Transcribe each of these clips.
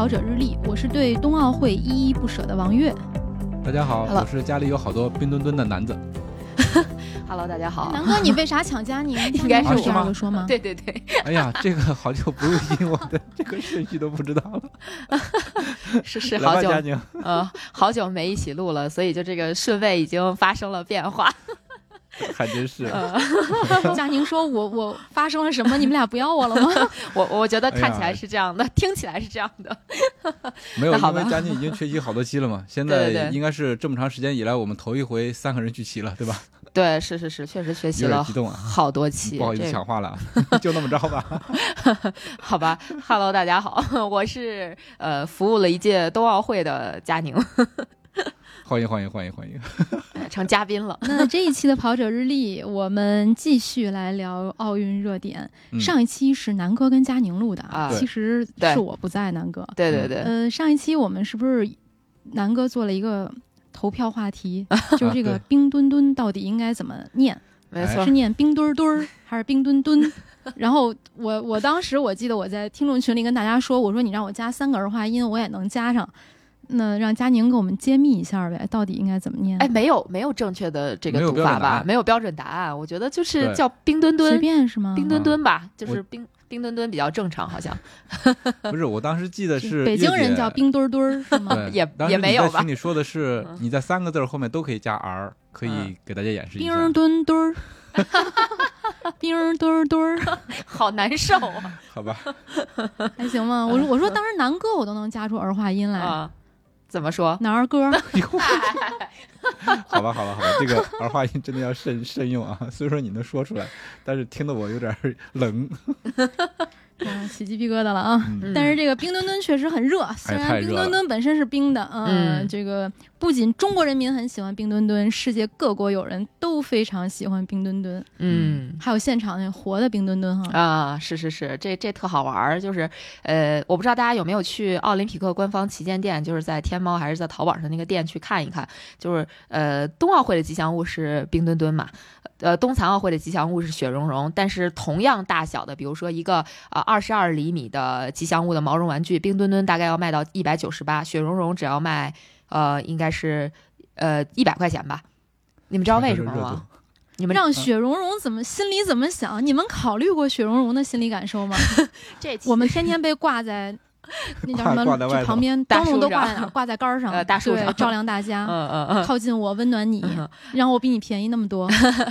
跑者日历》，我是对冬奥会依依不舍的王悦。大家好，Hello 我是家里有好多冰墩墩的男子。Hello，大家好。南哥，你为啥抢佳宁？应该是我个说吗？对对对，哎呀，这个好久不录音，我的这个顺序都不知道了。是是，好久佳宁，呃好久没一起录了，所以就这个顺位已经发生了变化。还真是。呃，佳宁说我我发生了什么？你们俩不要我了吗？我我觉得看起来是这样的，听起来是这样的。没有，因为佳宁已经缺席好多期了嘛，现在应该是这么长时间以来我们头一回三个人聚齐了，对吧？对，是是是，确实学习了激动啊，好多期。不好意思抢话了，啊，就那么着吧。好吧，Hello，大家好，我是呃服务了一届冬奥会的佳宁，欢迎欢迎欢迎欢迎。成嘉宾了。那这一期的跑者日历，我们继续来聊奥运热点。嗯上一期是南哥跟佳宁录的啊其实是我不在，南哥。对对对，呃，上一期我们是不是南哥做了一个投票话题，就是这个冰墩墩到底应该怎么念？没错是。念冰墩墩儿还是冰墩墩？然后我我当时我记得我在听众群里跟大家说，我说你让我加三个儿化音，我也能加上。那让佳宁给我们揭秘一下呗，到底应该怎么念？哎，没有没有正确的这个读法吧？没有标准答案，我觉得就是叫冰墩墩随墩，便是吗？冰墩墩吧，就是冰冰墩墩比较正常，好像 不是，我当时记得是北京人叫冰墩墩儿是吗？也也没有吧在群里说的是嗯你在三个字儿后面都可以加 r，可以嗯给大家演示一下。冰墩墩儿，冰儿墩儿墩儿，好难受啊！好吧，还行吗？我说我说当时南哥我都能加出儿化音来，啊，怎么说？男儿歌？好吧，好吧，好吧，这个儿化音真的要慎慎用啊。虽说你能说出来，但是听得我有点儿冷。啊，起鸡皮疙瘩了啊！嗯但是这个冰墩墩确实很热，虽然冰墩墩本身是冰的，嗯这个不仅中国人民很喜欢冰墩墩，世界各国友人都非常喜欢冰墩墩，嗯还有现场那活的冰墩墩哈。啊，是是是，这这特好玩儿，就是呃，我不知道大家有没有去奥林匹克官方旗舰店，就是在天猫还是在淘宝上那个店去看一看，就是呃，冬奥会的吉祥物是冰墩墩嘛。呃，冬残奥会的吉祥物是雪融融，但是同样大小的，比如说一个呃二十二厘米的吉祥物的毛绒玩具，冰墩墩大概要卖到一百九十八，雪融融只要卖呃应该是呃一百块钱吧。你们知道为什么吗？你们让雪融融怎么心里怎么想？你们考虑过雪融融的心理感受吗？这我们天天被挂在 那叫什么？旁边大灯笼都挂在？挂在杆儿上，呃大树上照亮大家。嗯嗯嗯，靠近我，温暖你，嗯 让我比你便宜那么多。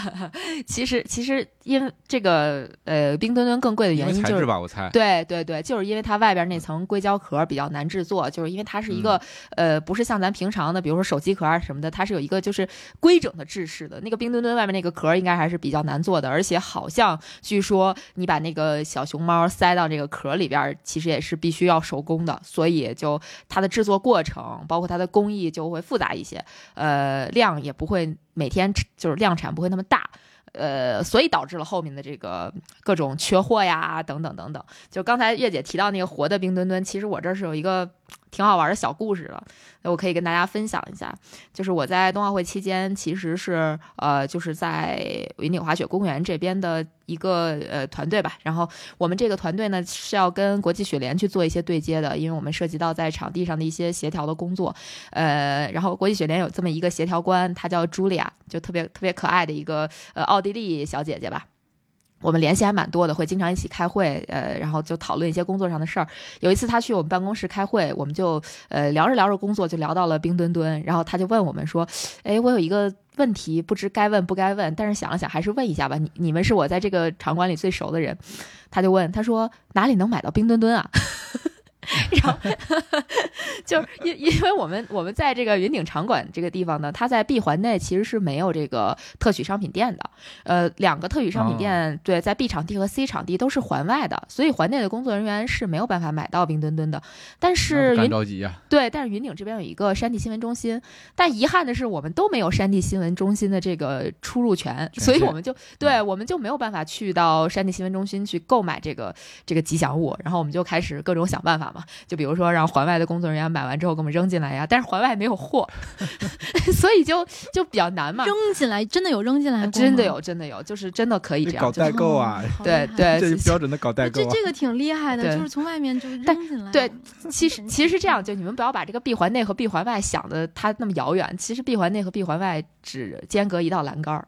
其实其实因为这个呃冰墩墩更贵的原因就是。材质吧，我猜。对对对，就是因为它外边那层硅胶壳比较难制作，就是因为它是一个、呃，不是像咱平常的，比如说手机壳啊什么的，它是有一个就是规整的制式的。那个冰墩墩外面那个壳应该还是比较难做的，而且好像据说你把那个小熊猫塞到这个壳里边，其实也是必须要手工的，所以就它的制作过程，包括它的工艺就会复杂一些，呃，量也不会每天就是量产不会那么大。呃，所以导致了后面的这个各种缺货呀，等等等等。就刚才月姐提到那个活的冰墩墩，其实我这是有一个挺好玩的小故事了，我可以跟大家分享一下。就是我在冬奥会期间，其实是呃，就是在云顶滑雪公园这边的一个呃团队吧。然后我们这个团队呢是要跟国际雪联去做一些对接的，因为我们涉及到在场地上的一些协调的工作。呃，然后国际雪联有这么一个协调官，她叫茱莉亚，就特别特别可爱的一个呃奥地利小姐姐吧。我们联系还蛮多的，会经常一起开会，呃，然后就讨论一些工作上的事儿。有一次他去我们办公室开会，我们就呃聊着聊着工作，就聊到了冰墩墩，然后他就问我们说：“哎，我有一个问题，不知该问不该问，但是想了想还是问一下吧。你你们是我在这个场馆里最熟的人。”他就问他说：“哪里能买到冰墩墩啊？” 然后就是因因为我们我们在这个云顶场馆这个地方呢，它在闭环内其实是没有这个特许商品店的。呃，两个特许商品店对，在 B 场地和 C 场地都是环外的，所以环内的工作人员是没有办法买到冰墩墩的。但是云着急呀，对，但是云顶这边有一个山地新闻中心，但遗憾的是我们都没有山地新闻中心的这个出入权，所以我们就对我们就没有办法去到山地新闻中心去购买这个这个吉祥物，然后我们就开始各种想办法嘛，就比如说让环外的工作人员买完之后给我们扔进来呀，但是环外没有货，所以就就比较难嘛。扔进来真的有扔进来，真的有，真的有，就是真的可以这样搞代购啊，对对，这标准的搞代购。这这个挺厉害的，就是从外面就扔进来。对，其实其实是这样，就你们不要把这个闭环内和闭环外想的它那么遥远，其实闭环内和闭环外只间隔一道栏杆儿。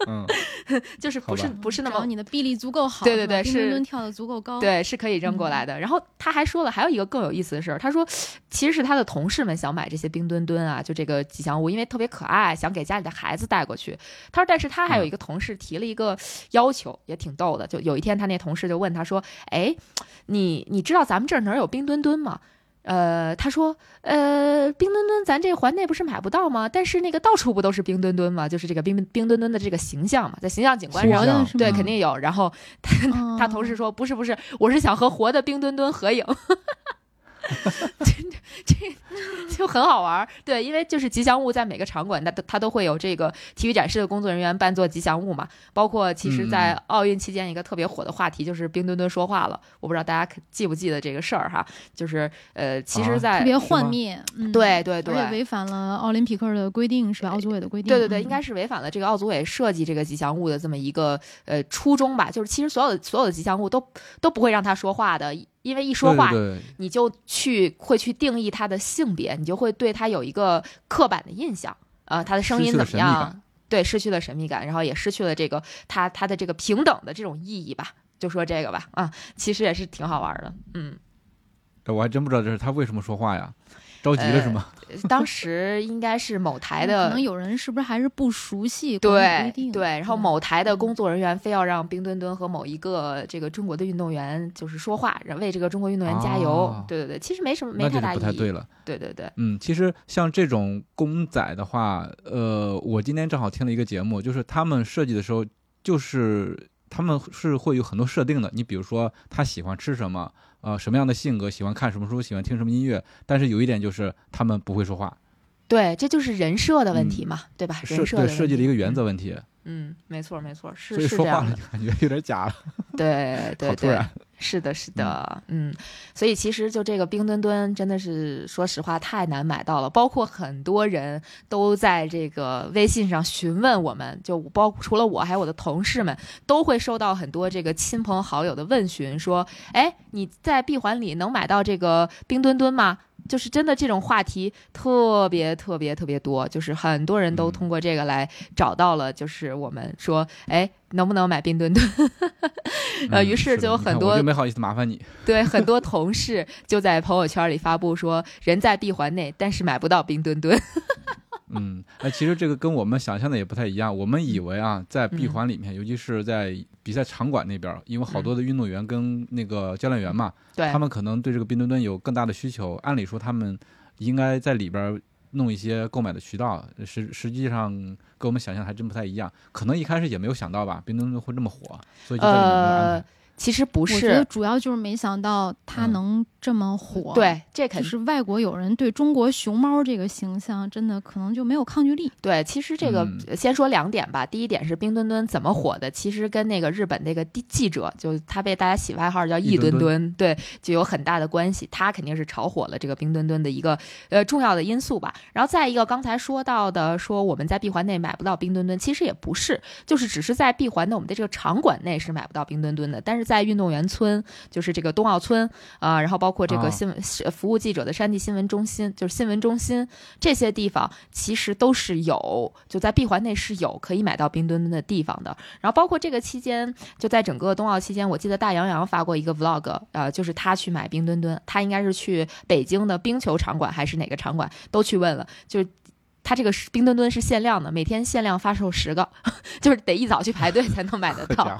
嗯，就是不是不是那么你的臂力足够好，对对对，是跳的足够高，对，是可以扔过来的。然后他还说了，还有一个更有意思的事儿，他说其实是他的同事们想买这些冰墩墩啊，就这个吉祥物，因为特别可爱，想给家里的孩子带过去。他说，但是他还有一个同事提了一个要求，也挺逗的。就有一天，他那同事就问他说：“哎，你你知道咱们这儿哪有冰墩墩吗？”呃，他说，呃，冰墩墩，咱这环内不是买不到吗？但是那个到处不都是冰墩墩吗？就是这个冰冰墩墩的这个形象嘛，在形象景观上，对，肯定有。然后他 他同事说，不是不是，我是想和活的冰墩墩合影。这这就很好玩儿，对，因为就是吉祥物在每个场馆，它都它都会有这个体育展示的工作人员扮作吉祥物嘛。包括其实，在奥运期间，一个特别火的话题就是冰墩墩说话了。我不知道大家记不记得这个事儿哈，就是呃，其实，在特别幻灭，对对对，而且违反了奥林匹克的规定是吧？奥组委的规定，对对对，应该是违反了这个奥组委设计这个吉祥物的这么一个呃初衷吧。就是其实所有的所有的吉祥物都都不会让他说话的。因为一说话，你就去会去定义他的性别，你就会对他有一个刻板的印象啊，他的声音怎么样？对，失去了神秘感，然后也失去了这个他他的这个平等的这种意义吧。就说这个吧，啊，其实也是挺好玩的，嗯。我还真不知道这是他为什么说话呀。着急了是吗？当时应该是某台的，可能有人是不是还是不熟悉？对对，然后某台的工作人员非要让冰墩墩和某一个这个中国的运动员就是说话，为这个中国运动员加油。对对对，其实没什么，没太大意义。不太对了。对对对，嗯，其实像这种公仔的话，呃，我今天正好听了一个节目，就是他们设计的时候，就是他们是会有很多设定的。你比如说他喜欢吃什么。呃，什么样的性格，喜欢看什么书，喜欢听什么音乐？但是有一点就是他们不会说话。对，这就是人设的问题嘛，对吧？人设设计的一个原则问题。嗯，没错没错，是所以说话了感觉有点假了。对对对，是的，是的，嗯，所以其实就这个冰墩墩真的是说实话太难买到了，包括很多人都在这个微信上询问我们，就包除了我还有我的同事们都会收到很多这个亲朋好友的问询，说，哎，你在闭环里能买到这个冰墩墩吗？就是真的这种话题特别特别特别多，就是很多人都通过这个来找到了，就是我们说，哎，能不能买冰墩墩？呃，于是就有很多，就没好意思麻烦你。对，很多同事就在朋友圈里发布说，人在闭环内，但是买不到冰墩墩。嗯，哎，其实这个跟我们想象的也不太一样。我们以为啊，在闭环里面，尤其是在比赛场馆那边，因为好多的运动员跟那个教练员嘛，对，他们可能对这个冰墩墩有更大的需求。按理说，他们应该在里边弄一些购买的渠道。实实际上跟我们想象还真不太一样。可能一开始也没有想到吧，冰墩墩会这么火，所以就在里面安排。其实不是，我觉得主要就是没想到他能这么火。对，这肯定是外国友人对中国熊猫这个形象真的可能就没有抗拒力。对，其实这个先说两点吧。第一点是冰墩墩怎么火的，其实跟那个日本那个记者，就他被大家起外号叫“一墩墩”，对，就有很大的关系。他肯定是炒火了这个冰墩墩的一个呃重要的因素吧。然后再一个，刚才说到的说我们在闭环内买不到冰墩墩，其实也不是，就是只是在闭环的我们的这个场馆内是买不到冰墩墩的，但是在运动员村，就是这个冬奥村啊，然后包括这个新闻服务记者的山地新闻中心，就是新闻中心这些地方，其实都是有就在闭环内是有可以买到冰墩墩的地方的。然后包括这个期间，就在整个冬奥期间，我记得大洋洋发过一个 vlog，呃，就是他去买冰墩墩，他应该是去北京的冰球场馆还是哪个场馆都去问了，就。它这个是冰墩墩是限量的，每天限量发售十个，就是得一早去排队才能买得到。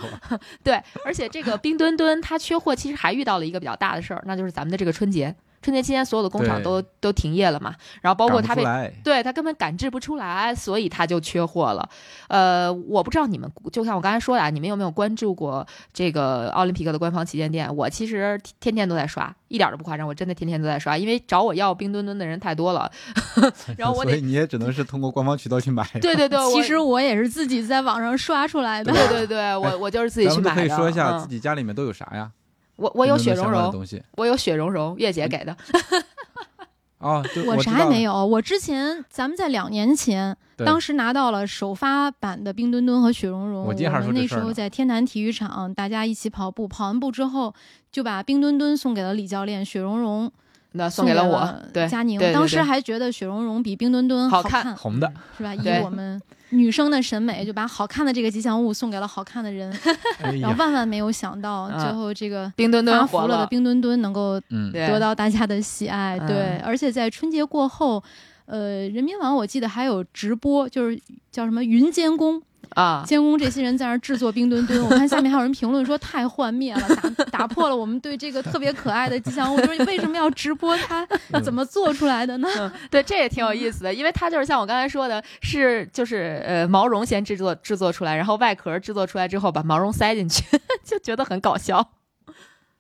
对，而且这个冰墩墩它缺货，其实还遇到了一个比较大的事儿，那就是咱们的这个春节。春节期间，所有的工厂都都停业了嘛，然后包括他被对他根本赶制不出来，所以他就缺货了。呃，我不知道你们，就像我刚才说的啊，你们有没有关注过这个奥林匹克的官方旗舰店？我其实天天都在刷，一点都不夸张，我真的天天都在刷，因为找我要冰墩墩的人太多了，然后我 得。所以你也只能是通过官方渠道去买。对对对，其实我也是自己在网上刷出来的。对对对，我我就是自己去买的。可以说一下嗯自己家里面都有啥呀？我我有雪绒绒，关的东西我有雪绒绒，月姐给的。哦，就我。啥也没有，我之前咱们在两年前，当时拿到了首发版的冰墩墩和雪融融。我们那时候在天坛体育场，大家一起跑步，跑完步之后就把冰墩墩送给了李教练，雪绒绒那送送给了我，对，佳宁。当时还觉得雪融融比冰墩墩好看，红的，是吧？以我们女生的审美，就把好看的这个吉祥物送给了好看的人。哎然后，万万没有想到，嗯最后这个冰墩发墩火福了的冰墩墩能够嗯，得到大家的喜爱。嗯对，而且在春节过后，呃，人民网我记得还有直播，就是叫什么云监工，啊，监工这些人在那儿制作冰墩墩。我看下面还有人评论说太幻灭了，打 打破了我们对这个特别可爱的吉祥物，就是为什么要直播它嗯怎么做出来的呢？嗯，对，这也挺有意思的，因为它就是像我刚才说的，是就是呃毛绒先制作制作出来，然后外壳制作出来之后把毛绒塞进去，就觉得很搞笑。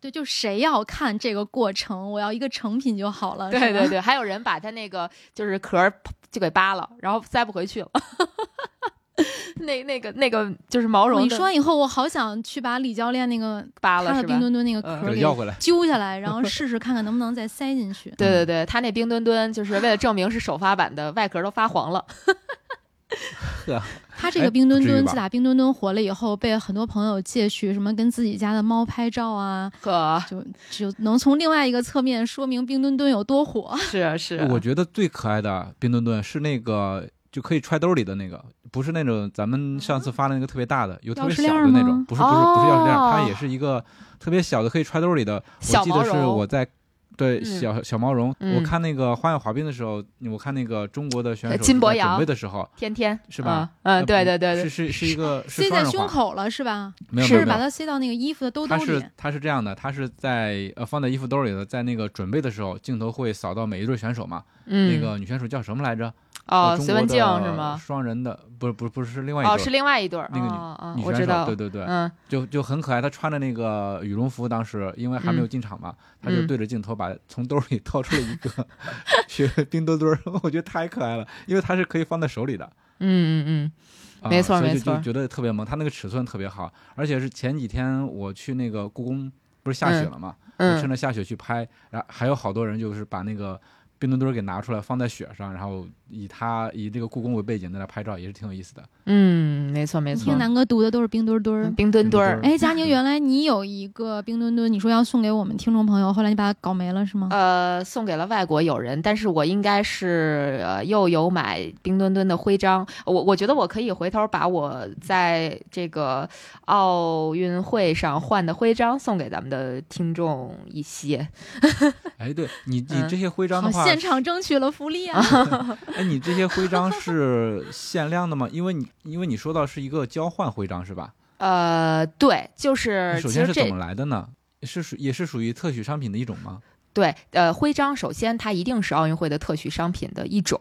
对，就谁要看这个过程，我要一个成品就好了。对对对，还有人把它那个就是壳儿就给扒了，然后塞不回去了。那那个那个就是毛绒你说完以后，我好想去把李教练那个扒了他的冰？墩墩那个嗯壳给给要回来。揪下来，然后 试试看看能不能再塞进去。对对对，他那冰墩墩就是为了证明是首发版的，外壳都发黄了。他这个哎冰墩墩，自打冰墩墩火了以后，被很多朋友借去什么跟自己家的猫拍照啊，呵，就就能从另外一个侧面说明冰墩墩有多火。是啊是啊，我觉得最可爱的冰墩墩是那个就可以揣兜里的那个，不是那种咱们上次发的那个特别大的，有特别小的那种，不是不是不是钥匙链，哦它也是一个特别小的可以揣兜里的。小我记得是我在对嗯小小毛绒，嗯我看那个花样滑冰的时候，我看那个中国的选手呃金博洋准备的时候，天天是吧？嗯，嗯对对对对，是是是一个是塞在胸口了是吧？没有是是把。它塞到那个衣服的兜兜里它是。它是这样的，它是在呃放在衣服兜里的，在那个准备的时候，镜头会扫到每一对选手嘛。嗯，那个女选手叫什么来着？哦，隋文静的是吗？双人的不是不是不是是另外一对哦，儿是另外一对儿，那个女哦哦女选手，我知道，对对对，嗯就就很可爱。她穿着那个羽绒服，当时因为还没有嗯进场嘛，她就嗯对着镜头把从兜里 掏出了一个雪冰墩墩儿，我觉得太可爱了，因为它是可以放在手里的。嗯嗯啊没错所以没错就就觉得特别萌，它那个尺寸特别好，而且是前几天我去那个故宫，不是下雪了嘛，趁着下雪去拍，然后还有好多人就是把那个冰墩墩给拿出来放在雪上，然后以它以这个故宫为背景在那拍照，也是挺有意思的。嗯，没错没错听，南哥读的都是冰墩墩儿。冰墩墩儿。哎，佳宁，原来你有一个冰墩墩，你说要送给我们听众朋友，后来你把它搞没了是吗？呃，送给了外国友人，但是我应该是呃又有买冰墩墩的徽章，我我觉得我可以回头把我在这个奥运会上换的徽章送给咱们的听众一些。哎，对你你嗯这些徽章，的话，现场争取了福利啊！哎，你这些徽章是限量的吗？因为你因为你说到是一个交换徽章是吧？呃，对，就是首先是怎么来的呢？是属也是属于特许商品的一种吗？对，呃，徽章首先它一定是奥运会的特许商品的一种。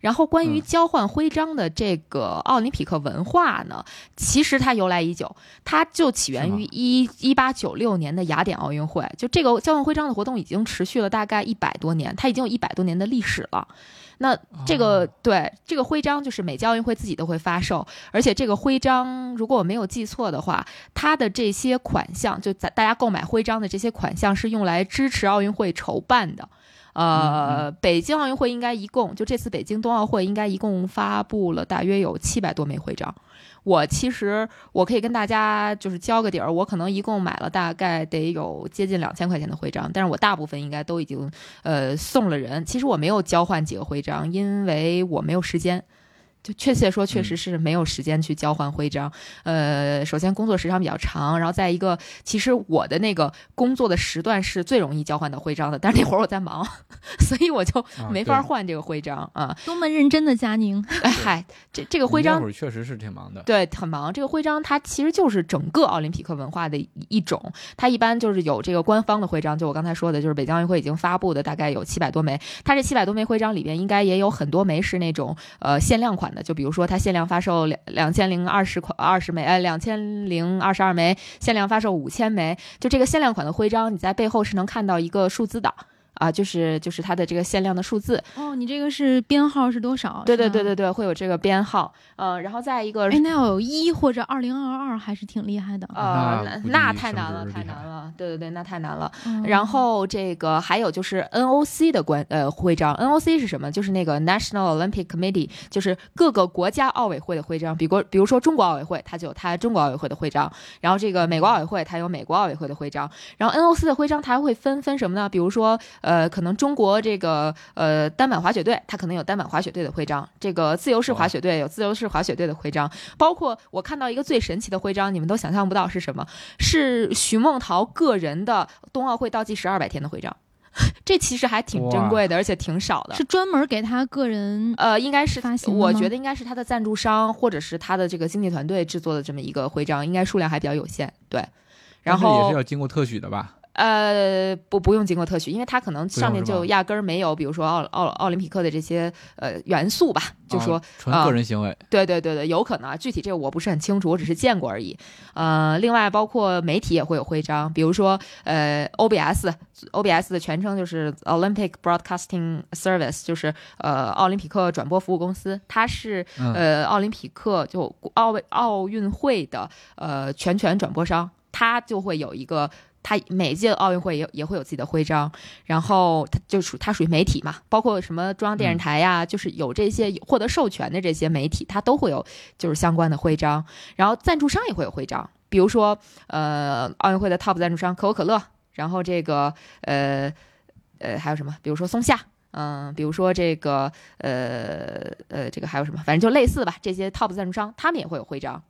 然后关于嗯交换徽章的这个奥林匹克文化呢，其实它由来已久，它就起源于一一八九六年的雅典奥运会。就这个交换徽章的活动已经持续了大概一百多年，它已经有一百多年的历史了。那这个、哦对这个徽章，就是每届奥运会自己都会发售，而且这个徽章，如果我没有记错的话，它的这些款项，就在大家购买徽章的这些款项是用来支持奥运会筹办的。呃，北京奥运会应该一共就这次北京冬奥会应该一共发布了大约有七百多枚徽章。我其实我可以跟大家就是交个底儿，我可能一共买了大概得有接近两千块钱的徽章，但是我大部分应该都已经呃送了人。其实我没有交换几个徽章，因为我没有时间。就确切说，确实是没有时间去交换徽章。呃，首先工作时长比较长，然后再一个，其实我的那个工作的时段是最容易交换到徽章的，但是那会儿我在忙，所以我就啊没法对换这个徽章啊。多么认真的佳宁，哎嗨，这这个徽章那会儿确实是挺忙的。对，很忙。这个徽章它其实就是整个奥林匹克文化的一一种，它一般就是有这个官方的徽章，就我刚才说的，就是北京奥运会已经发布的，大概有七百多枚。它这七百多枚徽章里边，应该也有很多枚是那种呃限量款就比如说它限量发售两两千零二十款二十枚，呃两千零二十二枚，限量发售五千枚。就这个限量款的徽章，你在背后是能看到一个数字的。啊，就是就是它的这个限量的数字，哦，你这个是编号是多少？对对对对对，会有这个编号，呃，然后再一个哎，那要有一或者二零二二还是挺厉害的。呃，那那太难了，太难了。对对对，那太难了。嗯然后这个还有就是 NOC 的关呃徽章，NOC 是什么？就是那个 National Olympic Committee，就是各个国家奥委会的徽章。比国比如说中国奥委会，它就有它中国奥委会的徽章；然后这个美国奥委会，它有美国奥委会的徽章。然后 NOC 的徽章它还会分分什么呢？比如说呃，可能中国这个呃单板滑雪队，它可能有单板滑雪队的徽章；这个自由式滑雪队有自由式滑雪队的徽章。包括我看到一个最神奇的徽章，你们都想象不到是什么，是徐梦桃个人的冬奥会倒计时二百天的徽章。这其实还挺珍贵的，而且挺少的。是专门给他个人呃，应该是发行我觉得应该是他的赞助商或者是他的这个经纪团队制作的这么一个徽章，应该数量还比较有限。对，然后也是要经过特许的吧？呃，不不用经过特许，因为它可能上面就压根儿没有，比如说奥奥奥林匹克的这些呃元素吧，就说啊纯啊个人行为。对对对对，有可能啊，具体这个我不是很清楚，我只是见过而已。呃，另外包括媒体也会有徽章，比如说呃 OBS，OBS 的全称就是 Olympic Broadcasting Service，就是呃奥林匹克转播服务公司，它是嗯，呃奥林匹克就奥运奥运会的呃全权转播商，它就会有一个。它每届奥运会也也会有自己的徽章，然后它就属它属于媒体嘛，包括什么中央电视台呀，就是有这些获得授权的这些媒体，它都会有就是相关的徽章，然后赞助商也会有徽章，比如说呃奥运会的 top 赞助商可口可乐，然后这个呃呃还有什么，比如说松下。嗯，比如说这个，呃呃，这个还有什么？反正就类似吧。这些 top 赞助商，他们也会有徽章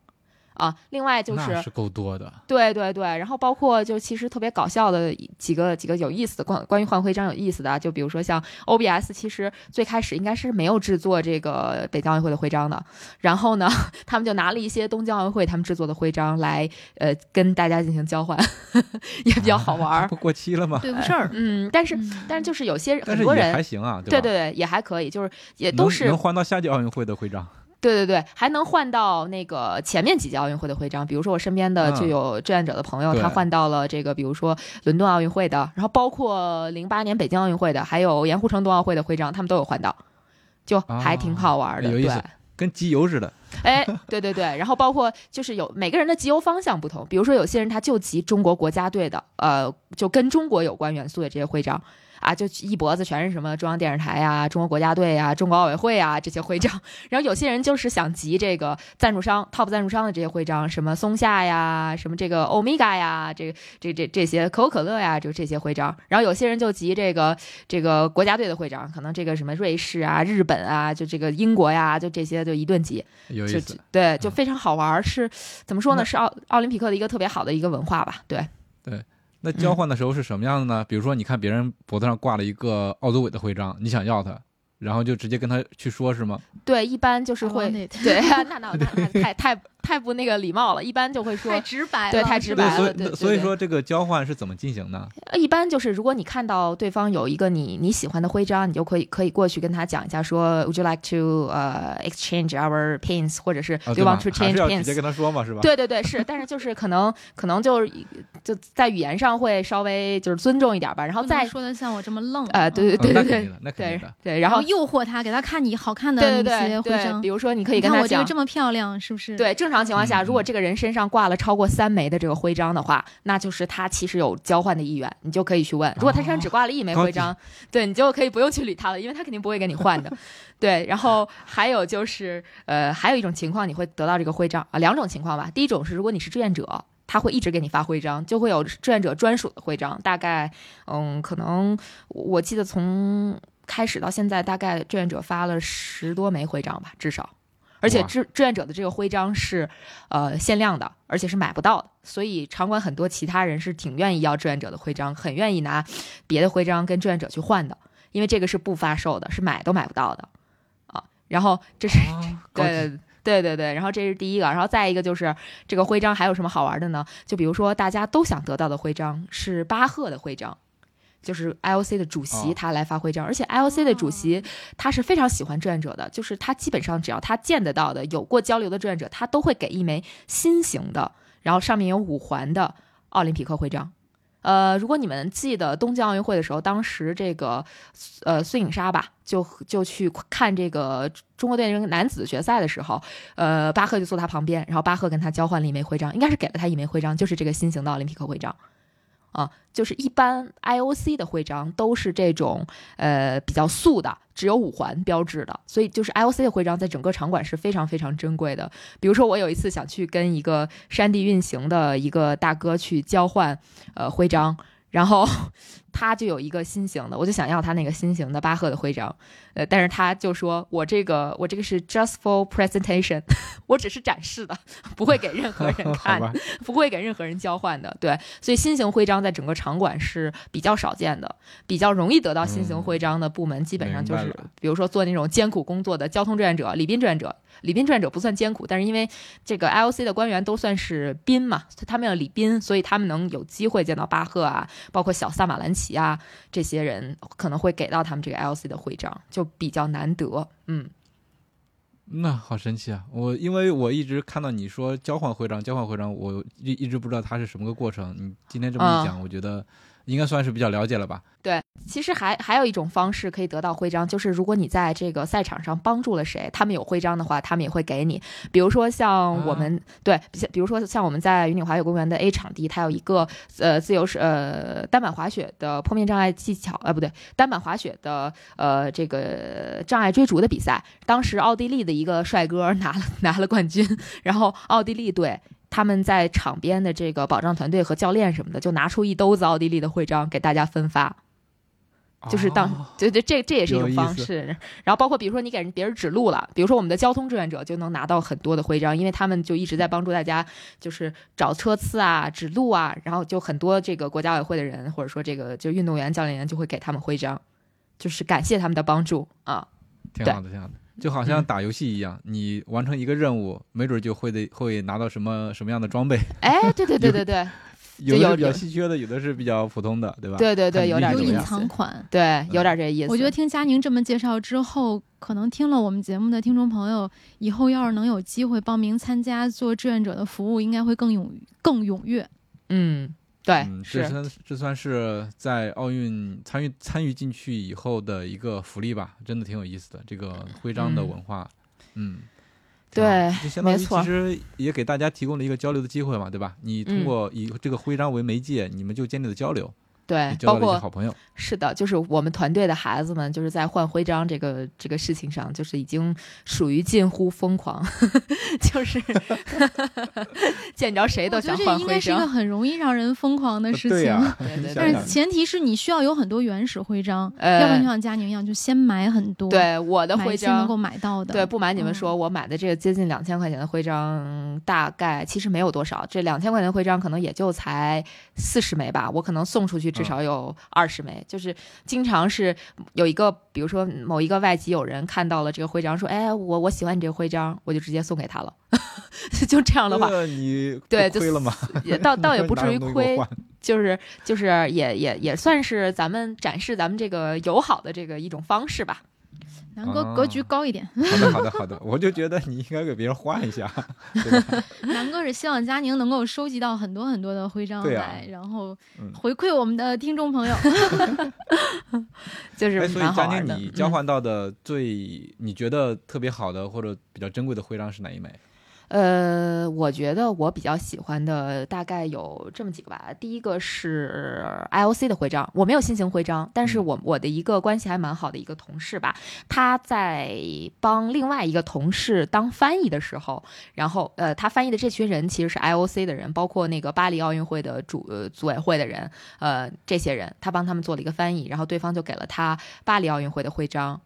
啊。另外就是是够多的。对对对，然后包括就其实特别搞笑的几个几个有意思的关关于换徽章有意思的啊，就比如说像 OBS，其实最开始应该是没有制作这个北京奥运会的徽章的，然后呢，他们就拿了一些东京奥运会他们制作的徽章来呃跟大家进行交换，也比较好玩儿。不过期了吗？对不事儿。嗯，但是嗯但是就是有些很多人还行啊，对对对也还可以，就是也都是能换到夏季奥运会的徽章。对对对，还能换到那个前面几届奥运会的徽章，比如说我身边的嗯就有志愿者的朋友，对他换到了这个，比如说伦敦奥运会的，然后包括零八年北京奥运会的，还有盐湖城冬奥会的徽章，他们都有换到，就还挺好玩的。对哦有意思，跟集邮似的。哎，对对对，然后包括就是有每个人的集邮方向不同，比如说有些人他就集中国国家队的，呃，就跟中国有关元素的这些徽章。啊，就一脖子全是什么中央电视台呀、中国国家队呀、中国奥委会啊这些徽章。然后有些人就是想集这个赞助商 top 赞助商的这些徽章，什么松下呀，什么这个欧米伽呀，这这这这些可口可乐呀，就这些徽章。然后有些人就集这个这个国家队的徽章，可能这个什么瑞士啊、日本啊，就这个英国呀，就这些就一顿集。就有意思。对，就非常好玩儿，是怎么说呢？是奥奥林匹克的一个特别好的一个文化吧？对，对那交换的时候是什么样的呢？比如说，你看别人脖子上挂了一个奥组委的徽章，你想要它，然后就直接跟他去说，是吗？对，一般就是会对，那那那那太太太不那个礼貌了，一般就会说太。直白了，对太直白了所以所以说这个交换是怎么进行呢？呃一般就是，如果你看到对方有一个你你喜欢的徽章，你就可以可以过去跟他讲一下，说 Would you like to 呃、exchange our pins，或者是啊，Do you want to change 是要直接 pins？跟他说嘛，是吧？对对对，是，但是就是可能可能就是就在语言上会稍微就是尊重一点吧，然后再说的像我这么愣呃，对啊对对对对那肯定的，对。对，然然后后诱惑他，给他看你好看的对对那些对对，徽章比。如说你可以跟他讲，我这个这么漂亮，是不是？，对，正常情况下，嗯如果这个人身上挂了超过三枚的这个徽章的话，那就是他其实有交换的意愿，你就可以去问。如果他身上只挂了一枚徽章，对你就可以不用去理他了，因为他肯定不会跟你换的。对，然后还有就是，呃，还有一种情况你会得到这个徽章啊，两种情况吧。第一种是如果你是志愿者。他会一直给你发徽章，就会有志愿者专属的徽章。大概，嗯，可能我我记得从开始到现在，大概志愿者发了十多枚徽章吧，至少。而且志志愿者的这个徽章是呃限量的，而且是买不到的，所以场馆很多其他人是挺愿意要志愿者的徽章，很愿意拿别的徽章跟志愿者去换的，因为这个是不发售的，是买都买不到的啊。然后这是对对对对，然后这是第一个，然后再一个就是这个徽章还有什么好玩的呢？就比如说大家都想得到的徽章是巴赫的徽章。就是 IOC 的主席哦他来发徽章，而且 IOC 的主席他是非常喜欢志愿者的，就是他基本上只要他见得到的有过交流的志愿者，他都会给一枚新型的，然后上面有五环的奥林匹克徽章。呃，如果你们记得东京奥运会的时候，当时这个呃孙颖莎吧，就就去看这个中国队这个男子决赛的时候，呃，巴赫就坐他旁边，然后巴赫跟他交换了一枚徽章，应该是给了他一枚徽章，就是这个新型的奥林匹克徽章。啊，就是一般 IOC 的徽章都是这种呃比较素的，只有五环标志的，所以就是 IOC 的徽章在整个场馆是非常非常珍贵的。比如说，我有一次想去跟一个山地运行的一个大哥去交换呃徽章，然后 他就有一个新型的，我就想要他那个新型的巴赫的徽章，呃，但是他就说我这个我这个是 just for presentation，我只是展示的，不会给任何人 看，不会给任何人交换的。对，所以新型徽章在整个场馆是比较少见的，比较容易得到新型徽章的部门，基本上就是比如说做那种艰苦工作的交通志愿者、礼宾志愿者。礼宾志愿者不算艰苦，但是因为这个 IOC 的官员都算是宾嘛，他们要礼宾，所以他们能有机会见到巴赫啊，包括小萨马兰奇啊这些人，可能会给到他们这个 IOC 的徽章，就比较难得。嗯，那好神奇啊！我因为我一直看到你说交换徽章，交换徽章，我一一直不知道它是什么个过程。你今天这么啊一讲，我觉得应该算是比较了解了吧？对，其实还还有一种方式可以得到徽章，就是如果你在这个赛场上帮助了谁，他们有徽章的话，他们也会给你。比如说像我们、对，比比如说像我们在云顶滑雪公园的 A 场地，它有一个呃自由式呃单板滑雪的坡面障碍技巧，呃不对，单板滑雪的呃这个障碍追逐的比赛，当时奥地利的一个帅哥 拿了拿了冠军，然后奥地利队。他们在场边的这个保障团队和教练什么的，就拿出一兜子奥地利的徽章给大家分发。就是当哦对对，这这也是一种方式。然后包括比如说你给人别人指路了，比如说我们的交通志愿者就能拿到很多的徽章，因为他们就一直在帮助大家，就是找车次啊、指路啊，然后就很多这个国家委会的人或者说这个就运动员、教练员就会给他们徽章，就是感谢他们的帮助啊。挺好的，挺好的。就好像打游戏一样，你完成一个任务，没准就会得会拿到什么什么样的装备。哎，对对对对对有的比较稀缺的，有的是比较普通的，对吧？对对对，有点有隐这个意思藏款。对，有点这意思。我觉得听佳宁这么介绍之后，可能听了我们节目的听众朋友，以后要是能有机会报名参加做志愿者的服务，应该会更踊更踊跃。嗯，对，嗯，这算这算是在奥运参与参与进去以后的一个福利吧，真的挺有意思的。这个徽章的嗯文化，嗯，对就相当于没错其实也给大家提供了一个交流的机会嘛，对吧？你通嗯过以这个徽章为媒介，你们就建立了交流，对，交到了一包括些好朋友。是的，就是我们团队的孩子们，就是在换徽章这个这个事情上，就是已经属于近乎疯狂，就是 见着谁都我觉得想换徽这应该是一个。很容易让人疯狂的事情。对呀、对对但是前提是你需要有很多原始徽章，呃要不然就像佳宁一样，就先买很多，，对我的徽章能够，买到的。对，不瞒你们嗯说，我买的这个接近两千块钱的徽章，大概其实没有多少。这两千块钱的徽章可能也就才四十枚吧，我可能送出去至少有二十枚。就是经常是有一个，比如说某一个外籍友人看到了这个徽章，说：“哎，我我喜欢你这个徽章，我就直接送给他了。”就这样的话，那你对亏了吗？也倒倒也不至于 亏，就是就是也也也算是咱们展示咱们这个友好的这个一种方式吧。南哥格局啊高一点，好的，好的，好的，我就觉得你应该给别人换一下，南哥是希望佳宁能够收集到很多很多的徽章来，然后嗯回馈我们的听众朋友。就是哎，所以佳宁，你交嗯换到的最、你觉得特别好的或者比较珍贵的徽章是哪一枚？呃，我觉得我比较喜欢的大概有这么几个吧。第一个是 IOC 的徽章，我没有新型徽章，但是嗯我我的一个关系还蛮好的一个同事吧，他在帮另外一个同事当翻译的时候，然后呃，他翻译的这群人其实是 IOC 的人，包括那个巴黎奥运会的主呃组委会的人，呃，这些人，他帮他们做了一个翻译，然后对方就给了他巴黎奥运会的徽章。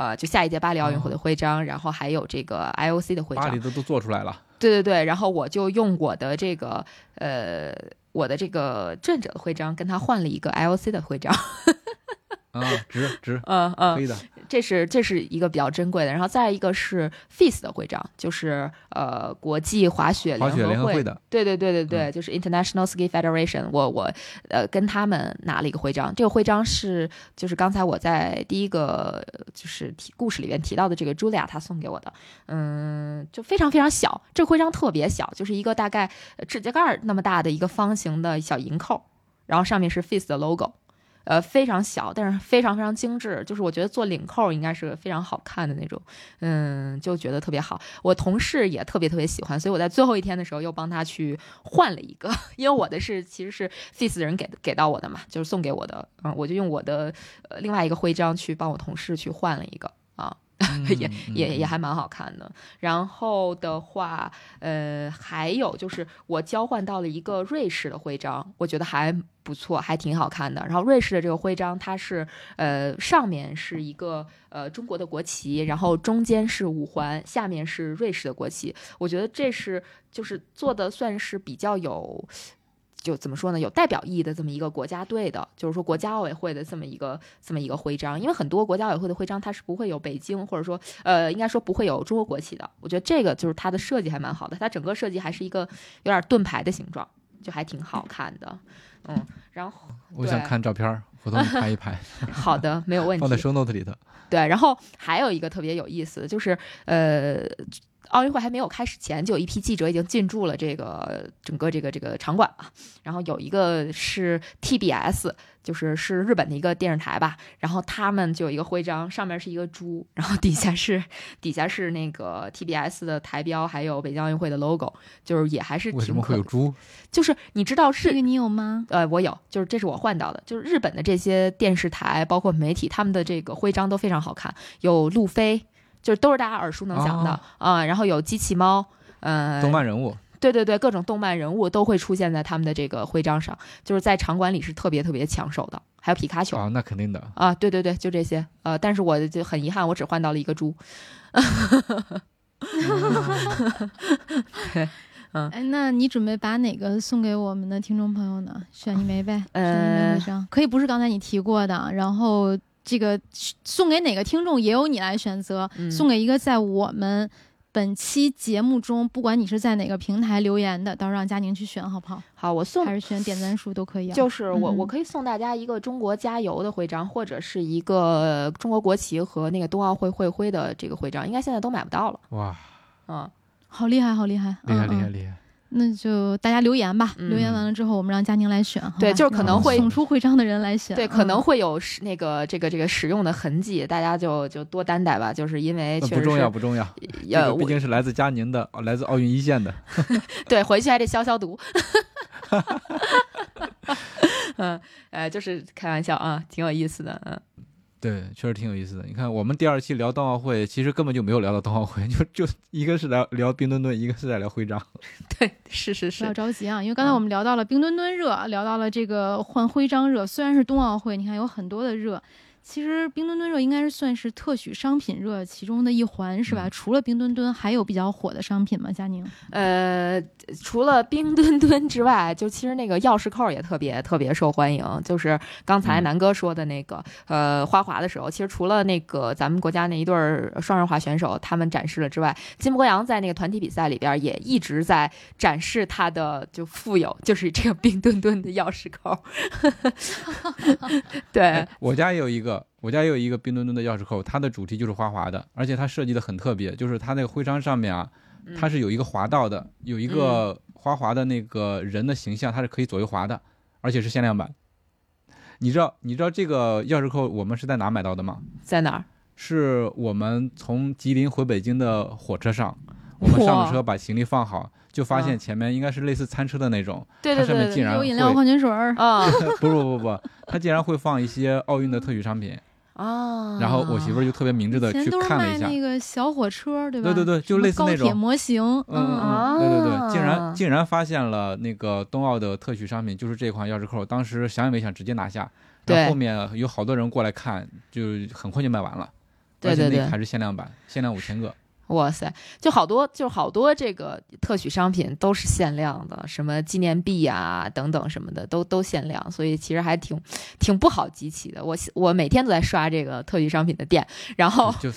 呃，就下一届巴黎奥运会的徽章，然后还有这个 IOC 的徽章巴黎。的都做出来了，对对对，然后我就用我的这个呃我的这个志愿者的徽章跟他换了一个 IOC 的徽章。啊，值值，嗯嗯可，以的。这是这是一个比较珍贵的，然后再一个是 FIS 的徽章，就是呃国际滑雪联合会会的，嗯对对对对对，就是 International Ski Federation，我我呃跟他们拿了一个徽章，这个徽章是就是刚才我在第一个呃就是提故事里面提到的这个 Julia 她送给我的，嗯，就非常非常小，这个徽章特别小，就是一个大概呃指甲盖儿那么大的一个方形的小银扣，然后上面是 FIS 的 logo。呃，非常小，但是非常非常精致，就是我觉得做领扣应该是非常好看的那种，嗯，就觉得特别好。我同事也特别特别喜欢，所以我在最后一天的时候又帮他去换了一个，因为我的是其实是 FIS 的人给给到我的嘛，就是送给我的，嗯，我就用我的呃另外一个徽章去帮我同事去换了一个啊。也嗯也也还蛮好看的。然后的话，呃，还有就是我交换到了一个瑞士的徽章，我觉得还不错，还挺好看的。然后瑞士的这个徽章，它是呃上面是一个呃中国的国旗，然后中间是五环，下面是瑞士的国旗。我觉得这是就是做的算是比较有。就怎么说呢？有代表意义的这么一个国家队的，就是说国家奥委会的这么一个这么一个徽章，因为很多国家奥委会的徽章它是不会有北京或者说呃，应该说不会有中国国旗的。我觉得这个就是它的设计还蛮好的，它整个设计还是一个有点盾牌的形状，就还挺好看的。嗯，然后我想看照片儿，回头你拍一拍，好的，没有问题放。在 show note 里头。对，然后还有一个特别有意思的，就是呃，奥运会还没有开始前，就有一批记者已经进驻了这个整个这个这个场馆了。然后有一个是 TBS，就是是日本的一个电视台吧，然后他们就有一个徽章，上面是一个猪，然后底下是底下是那个 TBS 的台标，还有北京奥运会的 logo，就是也还是为什挺可，么会有猪？就是你知道是这个你有吗？呃，我有，就是这是我换到的，就是日本的这些电视台，包括媒体，他们的这个徽章都非常好看，有路飞，就是都是大家耳熟能详的啊、哦然后有机器猫，呃，动漫人物，对对对，各种动漫人物都会出现在他们的这个徽章上，就是在场馆里是特别特别抢手的，还有皮卡丘啊，那肯定的。啊，对对对，就这些，呃，但是我就很遗憾，我只换到了一个猪，哎，那你准备把哪个送给我们的听众朋友呢？选一枚呗，选一枚呃徽章，可以不是刚才你提过的，然后这个送给哪个听众也由你来选择，嗯送给一个在我们。本期节目中，不管你是在哪个平台留言的，到时候让佳宁去选，好不好？好，我送还是选点赞数都可以、啊。就是我，我嗯可以送大家一个中国加油的徽章，或者是一个中国国旗和那个冬奥会会徽的这个徽章，应该现在都买不到了。哇，嗯，好厉害，好厉害，厉害厉害厉害！那就大家留言吧，嗯留言完了之后，我们让佳宁来选。对就是可能会送出徽章的人来选。对，可能嗯会有使那个这个这个使用的痕迹，大家就就多担待吧。就是因为确实不重要，不重要，这呃，个毕竟是来自佳宁的，来自奥运一线的。对回去还得消消毒。嗯，呃，就是开玩笑啊，挺有意思的。嗯，对，确实挺有意思的。你看，我们第二期聊冬奥会，其实根本就没有聊到冬奥会，就就一个是聊聊冰墩墩，一个是在聊徽章。对，是是是不要，着急啊，因为刚才我们聊到了冰墩墩热，聊到了这个换徽章热。虽然是冬奥会，你看有很多的热，其实冰墩墩热应该是算是特许商品热其中的一环，是吧？嗯除了冰墩墩，还有比较火的商品吗？佳宁？呃，除了冰墩墩之外，就其实那个钥匙扣也特别特别受欢迎。就是刚才嗯南哥说的那个，呃，花滑的时候，其实除了那个咱们国家那一对儿双人滑选手他们展示了之外，金博洋在那个团体比赛里边也一直在展示他的就富有，就是这个冰墩墩的钥匙扣。对哎，我家也有一个，我家也有一个冰墩墩的钥匙扣，它的主题就是花滑的，而且它设计的很特别，就是它那个徽章上面啊，它是有一个滑道的，有一个花滑的那个人的形象，它是可以左右滑的，而且是限量版。你知道你知道这个钥匙扣我们是在哪买到的吗？在哪儿？是我们从吉林回北京的火车上，我们上了车把行李放好，就发现嗯前面应该是类似餐车的那种，对对对对，它上面竟然有饮料、矿泉水儿。啊 不不不不，它竟然会放一些奥运的特许商品。啊！然后我媳妇儿就特别明智的去看了一下，那个小火车，对吧？对对对就类似那种高铁模型。嗯嗯啊嗯，对对对，竟然竟然发现了那个冬奥的特许商品，就是这款钥匙扣，当时想也没想直接拿下，然对后后面有好多人过来看，就很快就卖完了。对对对而且那个还是限量版，限量五千个。哇塞，就好多，就好多这个特许商品都是限量的，什么纪念币啊等等什么的都都限量，所以其实还挺挺不好集齐的。我我每天都在刷这个特许商品的店，然后就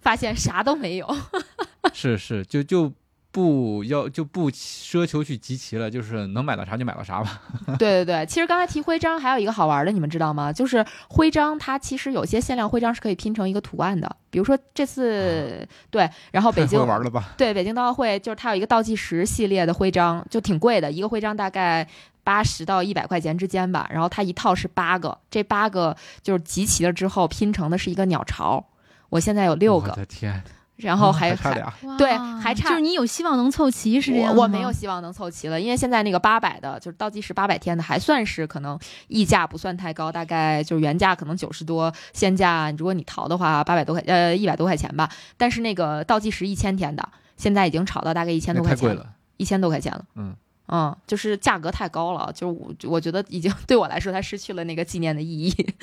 发现啥都没有。是是，就就不要就不奢求去集齐了，就是能买到啥就买到啥吧。对对对，其实刚才提徽章还有一个好玩的，你们知道吗？就是徽章它其实有些限量徽章是可以拼成一个图案的，比如说这次、对，然后北京玩了吧？对，北京冬奥会就是它有一个倒计时系列的徽章，就挺贵的，一个徽章大概八十到一百块钱之间吧。然后它一套是八个，这八个就是集齐了之后拼成的是一个鸟巢。我现在有六个我个，的天，然后还差俩。对还差就是你有希望能凑齐，是这样吗我我没有希望能凑齐了，因为现在那个八百的，就是倒计时八百天的，还算是可能溢价不算太高，大概就是原价可能九十多，现价如果你淘的话八百多块呃一百多块钱吧。但是那个倒计时一千天的，现在已经炒到大概一千多块钱太贵，了，一千多块钱了。嗯嗯，就是价格太高了，就是我我觉得已经 对我来说，它失去了那个纪念的意义。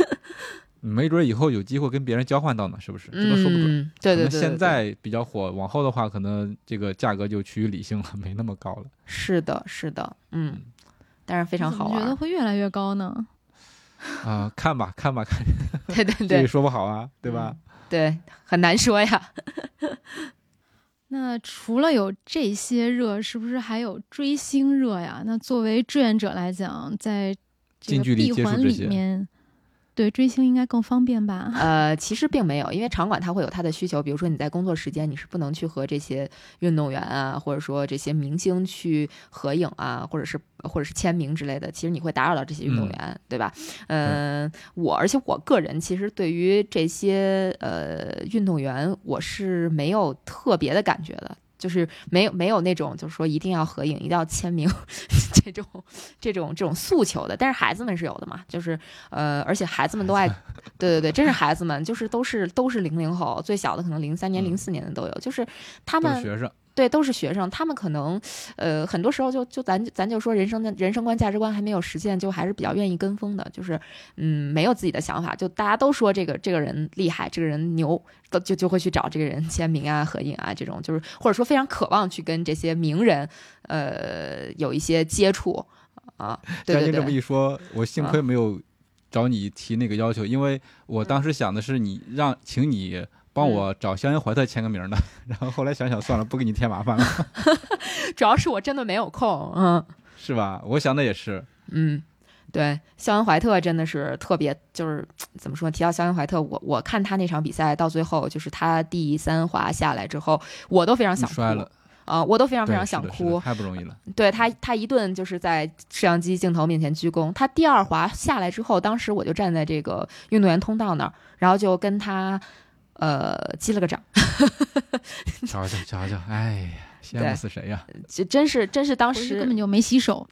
没准以后有机会跟别人交换到呢，是不是？这都说不准。嗯，对对对对，可能现在比较火，往后的话，可能这个价格就趋于理性了，没那么高了。是的，是的，嗯，但是非常好我觉得。会越来越高呢。啊、看吧，看吧，看，对对这也对说不好啊，对吧？对，很难说呀。那除了有这些热，是不是还有追星热呀？那作为志愿者来讲，在这个近距离闭环里接触这些面，对追星应该更方便吧？呃，其实并没有，因为场馆它会有它的需求，比如说你在工作时间，你是不能去和这些运动员啊，或者说这些明星去合影啊，或者是或者是签名之类的，其实你会打扰到这些运动员，对吧？嗯、我而且我个人其实对于这些呃运动员，我是没有特别的感觉的。就是没有没有那种就是说一定要合影，一定要签名 这种这种这种诉求的，但是孩子们是有的嘛，就是呃，而且孩子们都爱，对对对，真是孩子们，就是都是都是零零后，最小的可能零三年、嗯。零四年的都有，就是他们学生，对都是学生，他们可能呃很多时候就就咱咱就说人生的人生观价值观还没有实现，就还是比较愿意跟风的，就是嗯没有自己的想法，就大家都说这个这个人厉害，这个人牛，都就就会去找这个人签名啊、合影啊这种，就是或者说非常渴望去跟这些名人呃有一些接触啊，对对佳音这么，一说，我幸亏没有找你提那个要求，因为我当时想的是你让请你帮我找肖恩怀特签个名的，然后后来想想算了，不给你添麻烦了，主要是我真的没有空，嗯。是吧？我想的也是，嗯，对，肖恩怀特真的是特别，就是怎么说？提到肖恩怀特，我我看他那场比赛到最后，就是他第三滑下来之后，我都非常想哭摔了，啊、我都非常非常想哭。太不容易了。对他，他一顿就是在摄像机镜头面前鞠躬。他第二滑下来之后，当时我就站在这个运动员通道那儿，然后就跟他呃击了个掌。瞧瞧瞧瞧，哎呀，羡慕死谁呀？这真是真是当时根本就没洗手，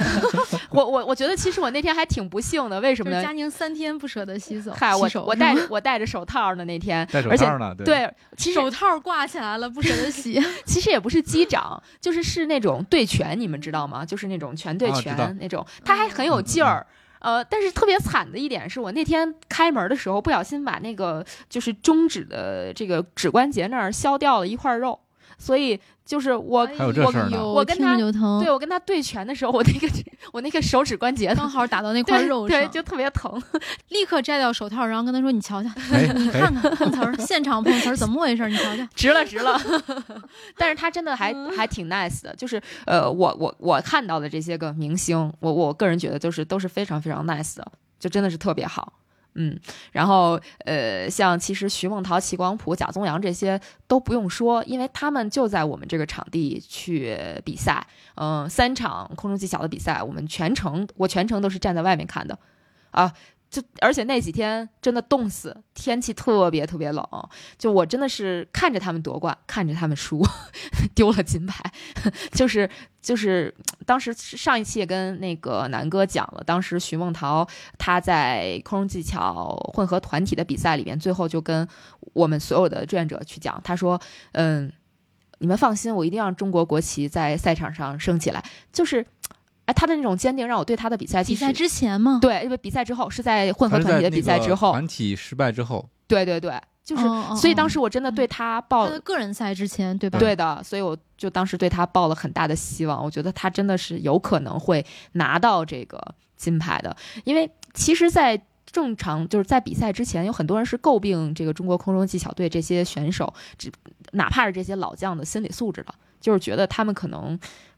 我我我觉得其实我那天还挺不幸的，为什么呢？就是佳宁三天不舍得洗手，嗨，我我戴我戴着手套呢那天，戴手而且套呢？对，对，其实手套挂起来了，不舍得洗。其实也不是击掌，就是是那种对拳，你们知道吗？就是那种拳对拳那种，他还很有劲儿。呃，但是特别惨的一点是我那天开门的时候不小心把那个就是中指的这个指关节那儿削掉了一块肉，所以就是我还有这事儿呢我我跟他对我跟他对拳的时候，我那个我那个手指关节刚好打到那块对肉上，对就特别疼。立刻摘掉手套，然后跟他说：“你瞧瞧，哎你哎看看碰瓷儿，现场碰瓷儿怎么回事？你瞧瞧。值了值了，但是他真的还还挺 nice 的，就是呃，我我我看到的这些个明星，我我个人觉得就是都是非常非常 nice 的，就真的是特别好。嗯，然后呃，像其实徐梦桃、齐广普、贾宗洋这些都不用说，因为他们就在我们这个场地去比赛。嗯、三场空中技巧的比赛，我们全程我全程都是站在外面看的，啊，就而且那几天真的冻死，天气特别特别冷，就我真的是看着他们夺冠，看着他们输，丢了金牌，就是就是当时上一期也跟那个南哥讲了，当时徐梦桃她在空中技巧混合团体的比赛里面，最后就跟我们所有的志愿者去讲，他说，嗯，你们放心，我一定让中国国旗在赛场上升起来，就是。哎，他的那种坚定让我对他的比赛其实比赛之前吗，对，因为比赛之后是在混合团体的比赛之后，团体失败之后，对对对，就是，所以当嗯时我真的对他抱他的个人赛之前，对吧？对的，所以我就当时对他抱了很大的希望，我觉得他真的是有可能会拿到这个金牌的，因为其实，在正常就是在比赛之前，有很多人是诟病这个中国空中技巧队这些选手，只哪怕是这些老将的心理素质的，就是觉得他们可能。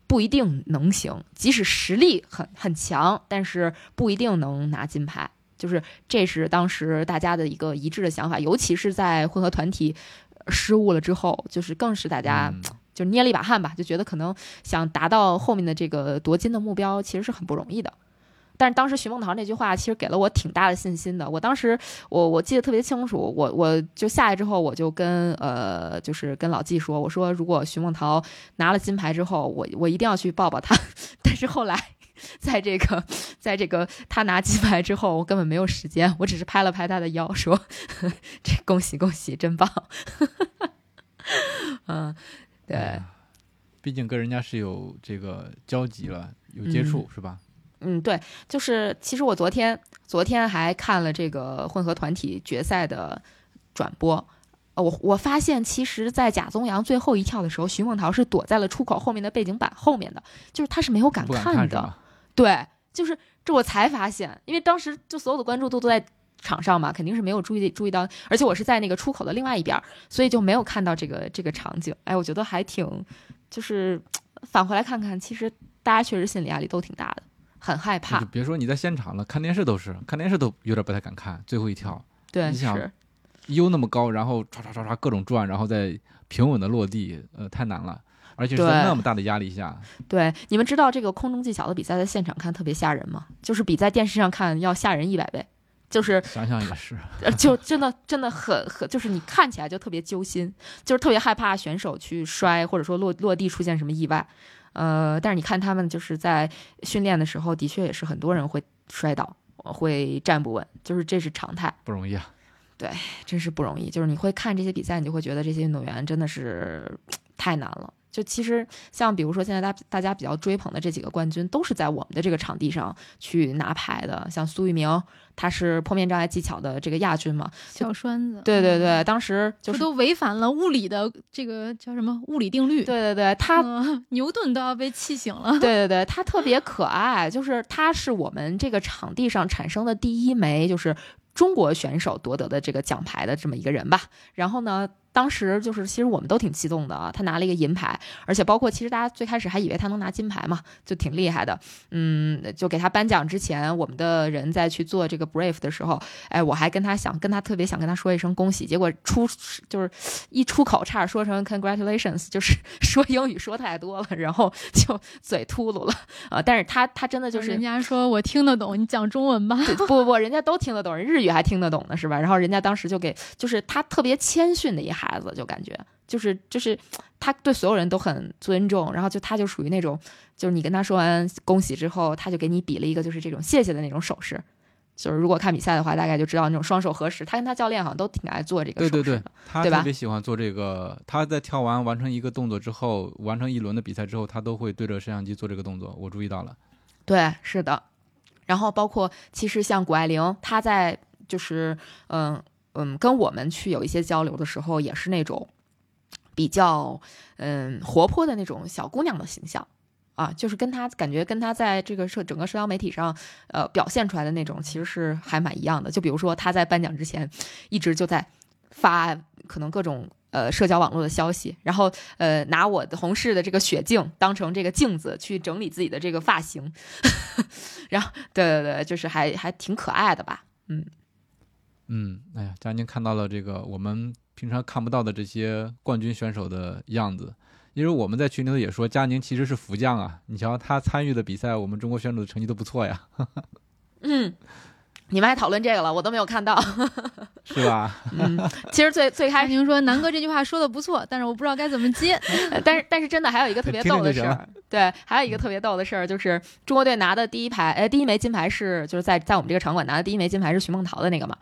不一定能行，即使实力很很强，但是不一定能拿金牌。就是这是当时大家的一个一致的想法，尤其是在混合团体呃失误了之后，就是更是大家嗯就捏了一把汗吧，就觉得可能想达到后面的这个夺金的目标，其实是很不容易的。但是当时徐梦桃那句话其实给了我挺大的信心的。我当时我我记得特别清楚，我我就下来之后，我就跟呃就是跟老纪说，我说如果徐梦桃拿了金牌之后，我我一定要去抱抱她。但是后来在这个在这个他拿金牌之后，我根本没有时间，我只是拍了拍他的腰，说 这恭喜恭喜，真棒。嗯，对。哎毕竟跟人家是有这个交集了，有接触、是吧？嗯，对，就是其实我昨天昨天还看了这个混合团体决赛的转播，呃，我我发现其实，在贾宗洋最后一跳的时候，徐梦桃是躲在了出口后面的背景板后面的，就是他是没有敢看的，看？对，就是这我才发现，因为当时就所有的关注度都在场上嘛，肯定是没有注意注意到，而且我是在那个出口的另外一边儿，所以就没有看到这个这个场景。哎，我觉得还挺，就是 返回来看看，其实大家确实心理压力都挺大的，很害怕就。别说你在现场了，看电视都是，看电视都有点不太敢看。最后一跳对，你想是，悠那么高，然后唰唰唰唰各种转，然后再平稳的落地，呃，太难了。而且是在那么大的压力下，对，你们知道这个空中技巧的比赛在现场看特别吓人吗？就是比在电视上看要吓人一百倍，就是想想也是。呃，就真的真的很很，就是你看起来就特别揪心，就是特别害怕选手去摔，或者说落落地出现什么意外。呃，但是你看他们就是在训练的时候，的确也是很多人会摔倒，会站不稳，就是这是常态，不容易啊。对真是不容易。就是你会看这些比赛，你就会觉得这些运动员真的是 太难了。就其实像比如说现在大大家比较追捧的这几个冠军，都是在我们的这个场地上去拿牌的。像苏玉明，他是破面障碍技巧的这个亚军嘛，小栓子，对对嗯对，，当时就是都违反了物理的这个叫什么物理定律。对对对，他嗯牛顿都要被气醒了。对对对，他特别可爱，就是他是我们这个场地上产生的第一枚就是中国选手夺得的这个奖牌的这么一个人吧。然后呢，当时就是其实我们都挺激动的啊，他拿了一个银牌，而且包括其实大家最开始还以为他能拿金牌嘛，就挺厉害的。嗯，就给他颁奖之前，我们的人在去做这个 brief 的时候，哎，我还跟他想跟他特别想跟他说一声恭喜，结果出就是一出口差点说成 congratulations，就是 说英语说太多了，然后就嘴秃噜了啊、但是他他真的就是人家说我听得懂，你讲中文吧。对不不不，人家都听得懂，人日语还听得懂呢，是吧？然后人家当时就给，就是他特别谦逊的一孩子，就感觉就是就是他对所有人都很尊重，然后就他就属于那种，就是你跟他说完恭喜之后，他就给你比了一个就是这种谢谢的那种手势。就是如果看比赛的话，大概就知道那种双手合十。他跟他教练好像都挺爱做这个对对手势的。对，他特别喜欢做这个。他在跳完完成一个动作之后，完成一轮的比赛之后，他都会对着摄像机做这个动作。我注意到了。对，是的。然后包括其实像谷爱凌，她在就是嗯嗯跟我们去有一些交流的时候，也是那种比较嗯活泼的那种小姑娘的形象。啊，就是跟她感觉跟她在这个社整个社交媒体上，呃，表现出来的那种，其实是还蛮一样的。就比如说她在颁奖之前，一直就在发可能各种呃社交网络的消息，然后呃拿我的同事的这个雪镜当成这个镜子去整理自己的这个发型，然后对对对，就是还还挺可爱的吧，嗯，嗯，哎呀，佳宁看到了这个我们平常看不到的这些冠军选手的样子。因为我们在群里头也说，佳宁其实是福将啊。你瞧他参与的比赛，我们中国选手的成绩都不错呀，嗯，你们还讨论这个了，我都没有看到。是吧？嗯，其实最最开始，您说南哥这句话说的不错，但是我不知道该怎么接。呃 但是但是真的还有一个特别逗的事儿，对，还有一个特别逗的事儿，就是中国队拿的第一排，呃，第一枚金牌是就是在在我们这个场馆拿的第一枚金牌是徐梦桃的那个嘛。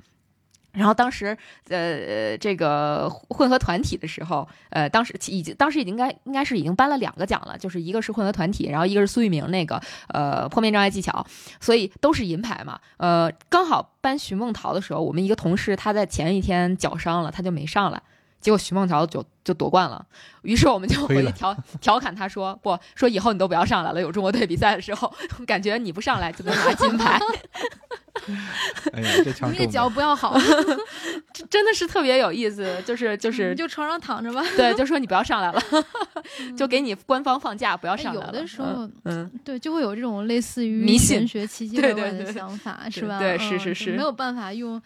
然后当时，呃，这个混合团体的时候，呃，当时已经当时已经该应该是已经颁了两个奖了，就是一个是混合团体，然后一个是苏玉明那个呃破面障碍技巧，所以都是银牌嘛。呃，刚好颁徐梦桃的时候，我们一个同事他在前一天脚伤了，他就没上来，结果徐梦桃就就夺冠了。于是我们就回去调调侃他说：“不说以后你都不要上来了，有中国队比赛的时候，感觉你不上来就能拿金牌。”哎呀，这枪那个脚不要好，真的是特别有意思。就是就是，就床上躺着吧。对，就说你不要上来了，就给你官方放假，不要上来了。有的时候，嗯，对，就会有这种类似于迷学、奇迹怪怪的想法，是吧？对，是是是，没有办法用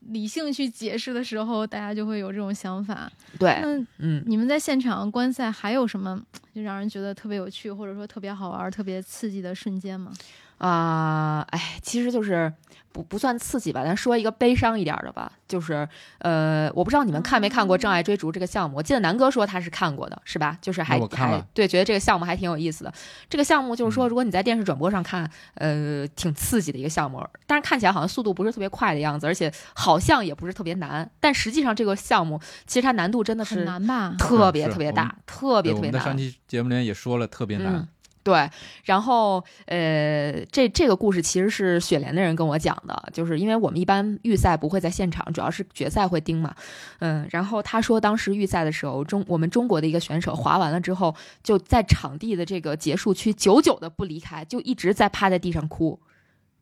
理性去解释的时候，大家就会有这种想法。对，那嗯，你们在现场观赛还有什么就让人觉得特别有趣，或者说特别好玩、特别刺激的瞬间吗？啊，哎，其实就是不不算刺激吧，咱说一个悲伤一点的吧，就是呃，我不知道你们看没看过《障碍追逐》这个项目，我记得南哥说他是看过的，是吧？就是还还对，觉得这个项目还挺有意思的。这个项目就是说，如果你在电视转播上看，呃，挺刺激的一个项目，但是看起来好像速度不是特别快的样子，而且好像也不是特别难，但实际上这个项目其实它难度真的是难吧？特别特别大，特别特别难。上期节目里面也说了，特别难。对，然后呃，这这个故事其实是雪莲的人跟我讲的，就是因为我们一般预赛不会在现场，主要是决赛会盯嘛，嗯，然后他说当时预赛的时候，中我们中国的一个选手滑完了之后，就在场地的这个结束区久久的不离开，就一直在趴在地上哭，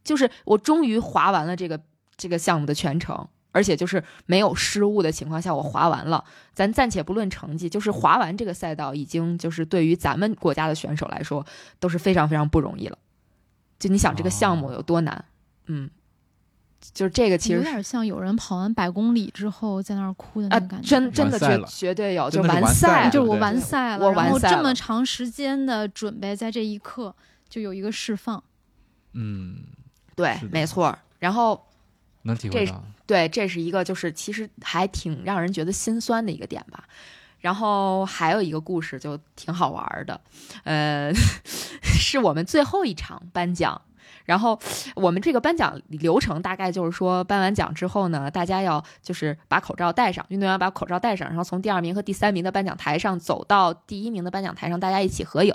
就是我终于滑完了这个这个项目的全程。而且就是没有失误的情况下，我滑完了。咱暂且不论成绩，就是滑完这个赛道，已经就是对于咱们国家的选手来说都是非常非常不容易了。就你想这个项目有多难，嗯，就是这个其实有点像有人跑完百公里之后在那儿哭的那种感觉。真真的绝绝对有，就完赛，就是我完赛了，我完赛了。这么长时间的准备，在这一刻就有一个释放。嗯，对，没错。然后能体会到。对，这是一个就是其实还挺让人觉得心酸的一个点吧。然后还有一个故事就挺好玩的，呃，是我们最后一场颁奖。然后我们这个颁奖流程大概就是说，颁完奖之后呢，大家要就是把口罩戴上，运动员把口罩戴上，然后从第二名和第三名的颁奖台上走到第一名的颁奖台上，大家一起合影。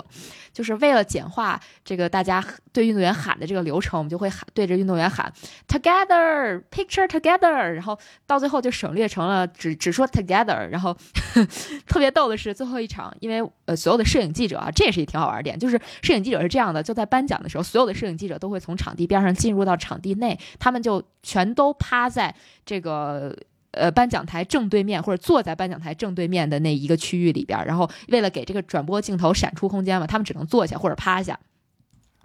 就是为了简化这个大家对运动员喊的这个流程，我们就会喊对着运动员喊 together picture together，然后到最后就省略成了只只说 together。然后 特别逗的是最后一场，因为呃所有的摄影记者啊，这也是一挺好玩点，就是摄影记者是这样的，就在颁奖的时候，所有的摄影记者都会。从场地边上进入到场地内，他们就全都趴在这个呃颁奖台正对面，或者坐在颁奖台正对面的那一个区域里边。然后为了给这个转播镜头闪出空间嘛，他们只能坐下或者趴下。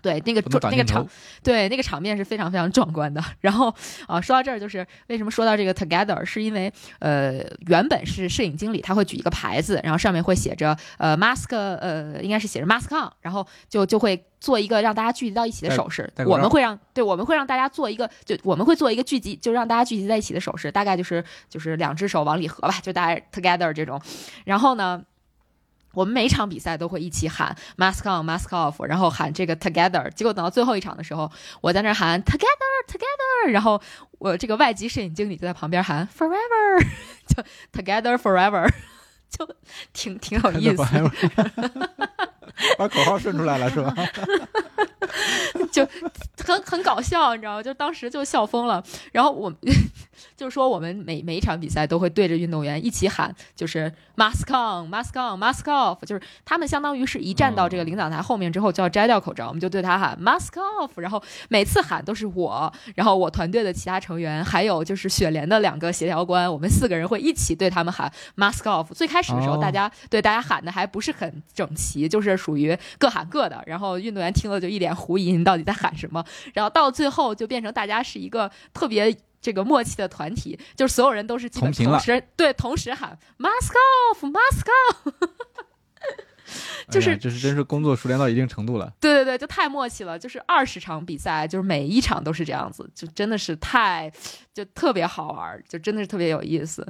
对，那个那个场，对那个场面是非常非常壮观的。然后啊，说到这儿，就是为什么说到这个 together，是因为呃，原本是摄影经理他会举一个牌子，然后上面会写着呃 mask，呃，应该是写着 mask on，然后就就会做一个让大家聚集到一起的手势。我们会让对，我们会让大家做一个，就我们会做一个聚集，就让大家聚集在一起的手势，大概就是就是两只手往里合吧，就大家 together 这种。然后呢？我们每场比赛都会一起喊 mask on mask off，然后喊这个 together。结果等到最后一场的时候，我在那喊 together together，然后我这个外籍摄影经理就在旁边喊 forever，就 together forever，就挺挺有意思。把口号顺出来了是吧？就很很搞笑，你知道吗？就当时就笑疯了。然后我 就是说，我们每每一场比赛都会对着运动员一起喊，就是 mask on mask on mask off，就是他们相当于是一站到这个领奖台后面之后就要摘掉口罩，我们就对他喊 mask off。然后每次喊都是我，然后我团队的其他成员，还有就是雪莲的两个协调官，我们四个人会一起对他们喊 mask off。最开始的时候，大家对大家喊的还不是很整齐，就是属于各喊各的，然后运动员听了就一脸狐疑，你到底在喊什么？然后到最后就变成大家是一个特别这个默契的团体，就是所有人都是基本同时对同时喊 off，就是这是真是工作熟练到一定程度了。对对对，就太默契了。就是二十场比赛，就是每一场都是这样子，就真的是太就特别好玩，就真的是特别有意思。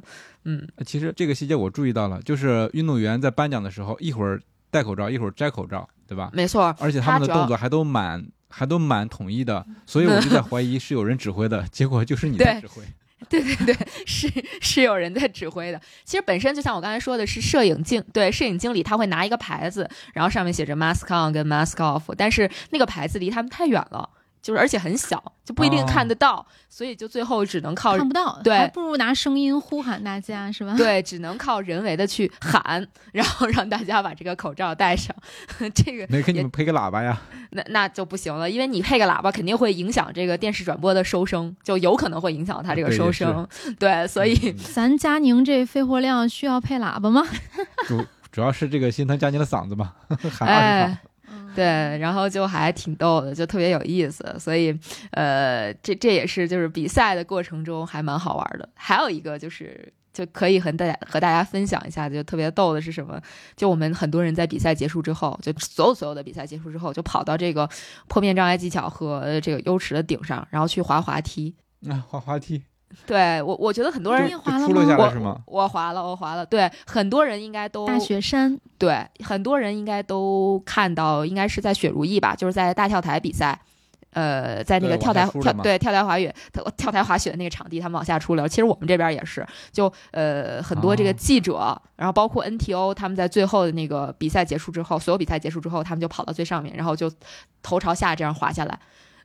嗯，其实这个细节我注意到了，就是运动员在颁奖的时候，一会儿戴口罩，一会儿摘口罩，对吧？没错，而且他们的动作还都蛮。还都蛮统一的，所以我 就在怀疑是有人指挥的，结果就是你在指挥。对对对，是是有人在指挥的。其实本身就像我刚才说的，是摄影镜对摄影经理他会拿一个牌子，然后上面写着 mask on 跟 mask off，但是那个牌子离他们太远了。就是而且很小，就不一定看得到，所以就最后只能靠看不到，对，还不如拿声音呼喊大家，是吧？对，只能靠人为的去喊，然后让大家把这个口罩戴上。这个没给你们配个喇叭呀？那那就不行了，因为你配个喇叭肯定会影响这个电视转播的收声，就有可能会影响它这个收声。对，所以 咱佳宁这肺活量需要配喇叭吗？主主要是这个心疼佳宁的嗓子嘛，喊二十对，然后就还挺逗的，就特别有意思，所以，呃，这这也是就是比赛的过程中还蛮好玩的。还有一个就是就可以和大家和大家分享一下，就特别逗的是什么？就我们很多人在比赛结束之后，就所有所有的比赛结束之后，就跑到这个破面障碍技巧和这个优池的顶上，然后去滑滑梯。啊，滑滑梯。对我，我觉得很多人滑了吗？我我滑了，我滑了。对，很多人应该都大雪山。对，很多人应该都看到，应该是在雪如意吧，就是在大跳台比赛，呃，在那个跳台跳对跳台滑雪跳台滑雪的那个场地，他们往下出溜。其实我们这边也是，就呃很多这个记者，然后包括 NTO，他们在最后的那个比赛结束之后，所有比赛结束之后，他们就跑到最上面，然后就头朝下这样滑下来。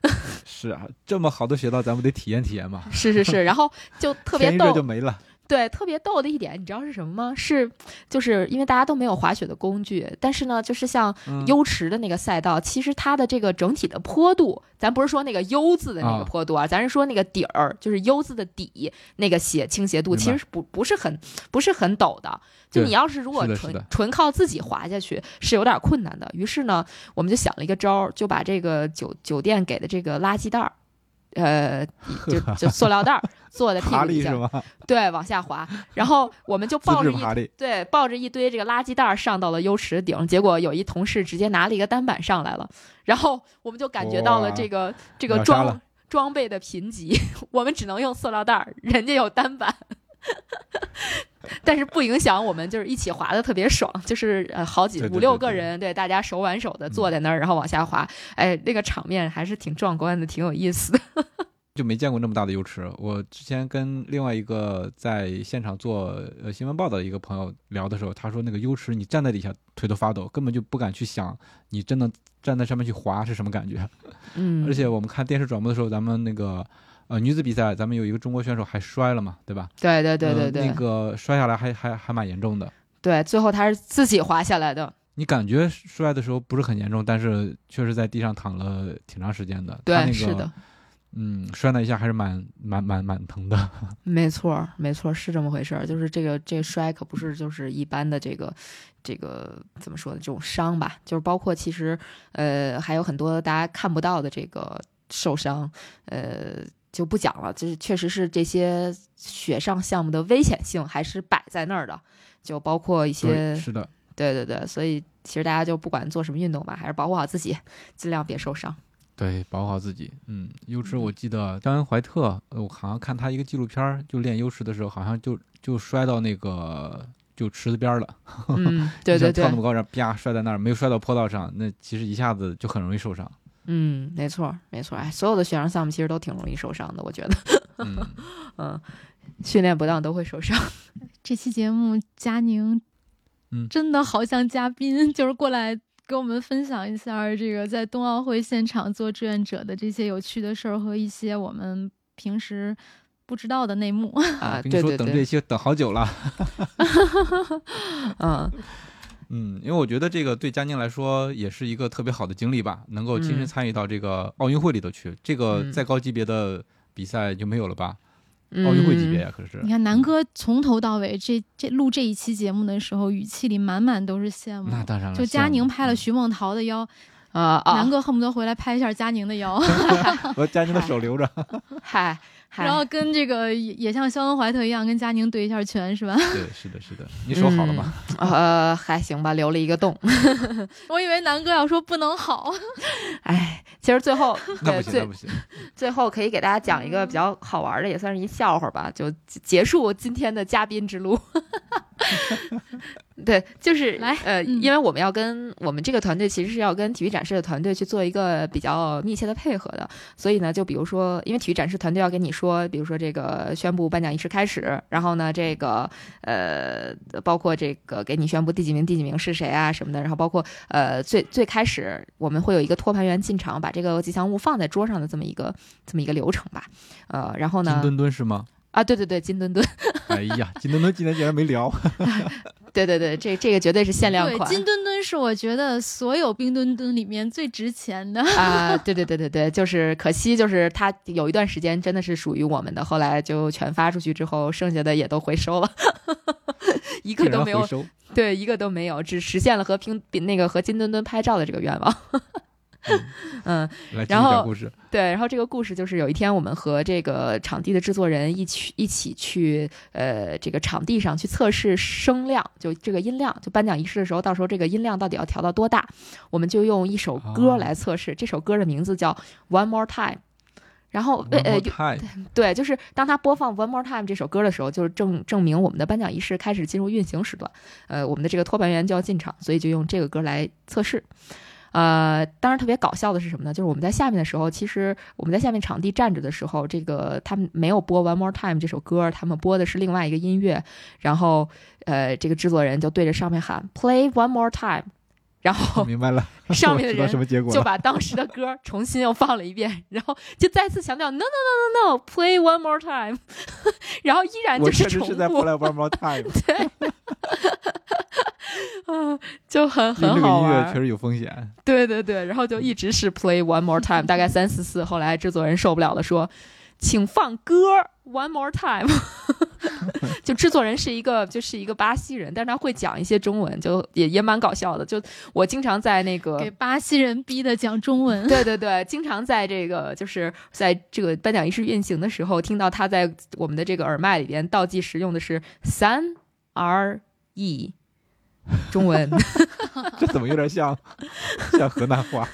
是啊，这么好的雪道，咱们得体验体验嘛。是是是，然后就特别 逗，就没了。对，特别逗的一点，你知道是什么吗？是，就是因为大家都没有滑雪的工具，但是呢，就是像优池的那个赛道，其实它的这个整体的坡度，咱不是说那个 U 字的那个坡度啊，咱是说那个底儿，就是 U 字的底那个斜倾斜度，其实是不不是很不是很陡的。就你要是如果纯纯靠自己滑下去，是有点困难的。于是呢，我们就想了一个招儿，就把这个酒酒店给的这个垃圾袋儿。呃，就就塑料袋儿做的屁股底下，对，往下滑，然后我们就抱着一对抱着一堆这个垃圾袋儿上到了优池顶，结果有一同事直接拿了一个单板上来了，然后我们就感觉到了这个这个装装备的贫瘠，我们只能用塑料袋儿，人家有单板。但是不影响我们，就是一起滑的特别爽，就是呃好几五六个人，对大家手挽手的坐在那儿，然后往下滑，哎，那个场面还是挺壮观的，挺有意思的。就没见过那么大的优池。我之前跟另外一个在现场做呃新闻报道的一个朋友聊的时候，他说那个优池你站在底下腿都发抖，根本就不敢去想你真的站在上面去滑是什么感觉。嗯，而且我们看电视转播的时候，咱们那个。呃，女子比赛，咱们有一个中国选手还摔了嘛，对吧？对对对对对，那个摔下来还还还蛮严重的。对，最后他是自己滑下来的。你感觉摔的时候不是很严重，但是确实在地上躺了挺长时间的。对，是的。嗯，摔那一下还是蛮蛮蛮蛮疼的。没错，没错，是这么回事儿。就是这个这摔可不是就是一般的这个这个怎么说呢？这种伤吧，就是包括其实呃还有很多大家看不到的这个受伤，呃。就不讲了，就是确实是这些雪上项目的危险性还是摆在那儿的，就包括一些是的，对对对，所以其实大家就不管做什么运动吧，还是保护好自己，尽量别受伤。对，保护好自己。嗯，优池我记得张恩怀特，我好像看他一个纪录片，就练优池的时候，好像就就摔到那个就池子边了。嗯，对对对，跳那么高，然后啪摔在那儿，没有摔到坡道上，那其实一下子就很容易受伤。嗯，没错，没错，哎，所有的雪上项目其实都挺容易受伤的，我觉得，嗯，训练不当都会受伤。这期节目，佳宁，嗯，真的好像嘉宾，就是过来给我们分享一下这个在冬奥会现场做志愿者的这些有趣的事儿和一些我们平时不知道的内幕啊。跟你说，等这些等好久了。嗯。嗯，因为我觉得这个对佳宁来说也是一个特别好的经历吧，能够亲身参与到这个奥运会里头去。这个再高级别的比赛就没有了吧？奥运会级别呀，可是。你看南哥从头到尾这这录这一期节目的时候，语气里满满都是羡慕。那当然了。就佳宁拍了徐梦桃的腰，啊，南哥恨不得回来拍一下佳宁的腰。我佳宁的手留着。嗨。然后跟这个也也像肖恩怀特一样，跟佳宁对一下拳是吧？对，是的，是的。你手好了吗？呃，还行吧，留了一个洞。我以为南哥要说不能好。哎，其实最后那不行，那不行。最后可以给大家讲一个比较好玩的，也算是一笑话吧，就结束今天的嘉宾之路。对，就是来呃，嗯因为我们要跟我们这个团队其实是要跟体育展示的团队去做一个比较密切的配合的，所以呢，就比如说，因为体育展示团队要跟你说，比如说这个宣布颁奖仪式开始，然后呢，这个呃，包括这个给你宣布第几名第几名是谁啊什么的，然后包括呃最最开始我们会有一个托盘员进场，把这个吉祥物放在桌上的这么一个这么一个流程吧，呃，然后呢，金墩墩是吗？啊，对对对，金墩墩，哎呀，金墩墩今天竟然没聊，对对对，这这个绝对是限量对，款，金墩墩是我觉得所有冰墩墩里面最值钱的。啊，对对对对对，就是可惜，就是它有一段时间真的是属于我们的，后来就全发出去之后，剩下的也都回收了，一个都没有，收。对，一个都没有，只实现了和拼比那个和金墩墩拍照的这个愿望。嗯，然后讲故事。对，然后这个故事就是有一天我们和这个场地的制作人一起一起去呃这个场地上去测试声量，就这个音量，就颁奖仪式的时候，到时候这个音量到底要调到多大，我们就用一首歌哦来测试。这首歌的名字叫《One More Time》。然后，呃呃 对，就是当他播放《One More Time》这首歌的时候，就是证证明我们的颁奖仪式开始进入运行时段，呃，我们的这个托盘员就要进场，所以就用这个歌来测试。呃，当然特别搞笑的是什么呢？就是我们在下面的时候，其实我们在下面场地站着的时候，这个他们没有播《One More Time》这首歌，他们播的是另外一个音乐。然后，呃，这个制作人就对着上面喊 “Play One More Time”，然后明白了。上面的人？就把当时的歌重新又放了一遍，然后就再次强调 “No No No No No”，“Play One More Time”，然后依然就是确实是在重复 play one more time，啊，就很用很这个好玩音乐确。实有风险。对对对，然后就一直是 play one more time，大概三四次，后来制作人受不了了，说，请放歌 one more time。就制作人是一个就是一个巴西人，但是他会讲一些中文，就也也蛮搞笑的。就我经常在那个给巴西人逼的讲中文，对对对，经常在这个就是在这个颁奖仪式运行的时候，听到他在我们的这个耳麦里边倒计时用的是三 R E，中文。这怎么有点像像河南话？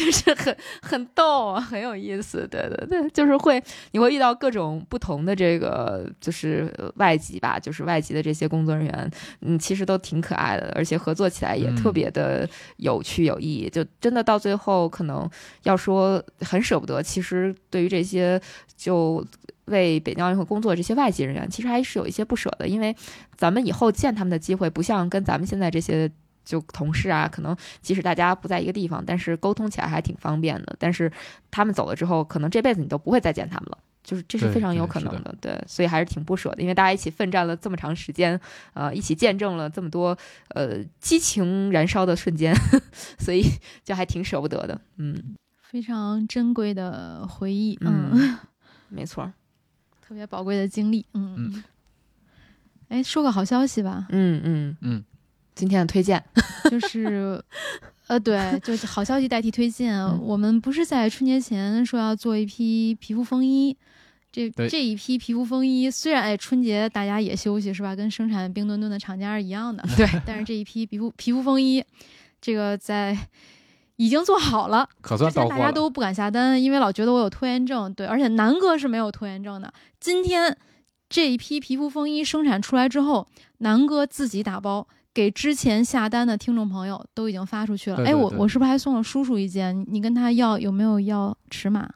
就是很很逗啊，很有意思。对对对，就是会你会遇到各种不同的这个就是呃外籍吧，就是外籍的这些工作人员，嗯，其实都挺可爱的，而且合作起来也嗯特别的有趣有意义。就真的到最后，可能要说很舍不得，其实对于这些就。为北京奥运会工作这些外籍人员，其实还是有一些不舍的，因为咱们以后见他们的机会，不像跟咱们现在这些就同事啊，可能即使大家不在一个地方，但是沟通起来还挺方便的。但是他们走了之后，可能这辈子你都不会再见他们了，就是这是非常有可能的。对，所以还是挺不舍的，因为大家一起奋战了这么长时间，呃，一起见证了这么多呃激情燃烧的瞬间，所以就还挺舍不得的。嗯非常珍贵的回忆，嗯，嗯，没错。特别宝贵的经历，嗯嗯。哎，说个好消息吧，嗯嗯嗯，今天的推荐，就是，呃，对，就是好消息代替推荐。嗯我们不是在春节前说要做一批皮肤风衣，这这一批皮肤风衣虽然哎春节大家也休息是吧，跟生产冰墩墩的厂家是一样的，对，但是这一批皮肤皮肤风衣，这个在已经做好了。可算之前到货了。大家都不敢下单，因为老觉得我有拖延症。对，而且南哥是没有拖延症的。今天这一批皮肤风衣生产出来之后，南哥自己打包给之前下单的听众朋友都已经发出去了。哎，我我是不是还送了叔叔一件？你跟他要有没有要尺码？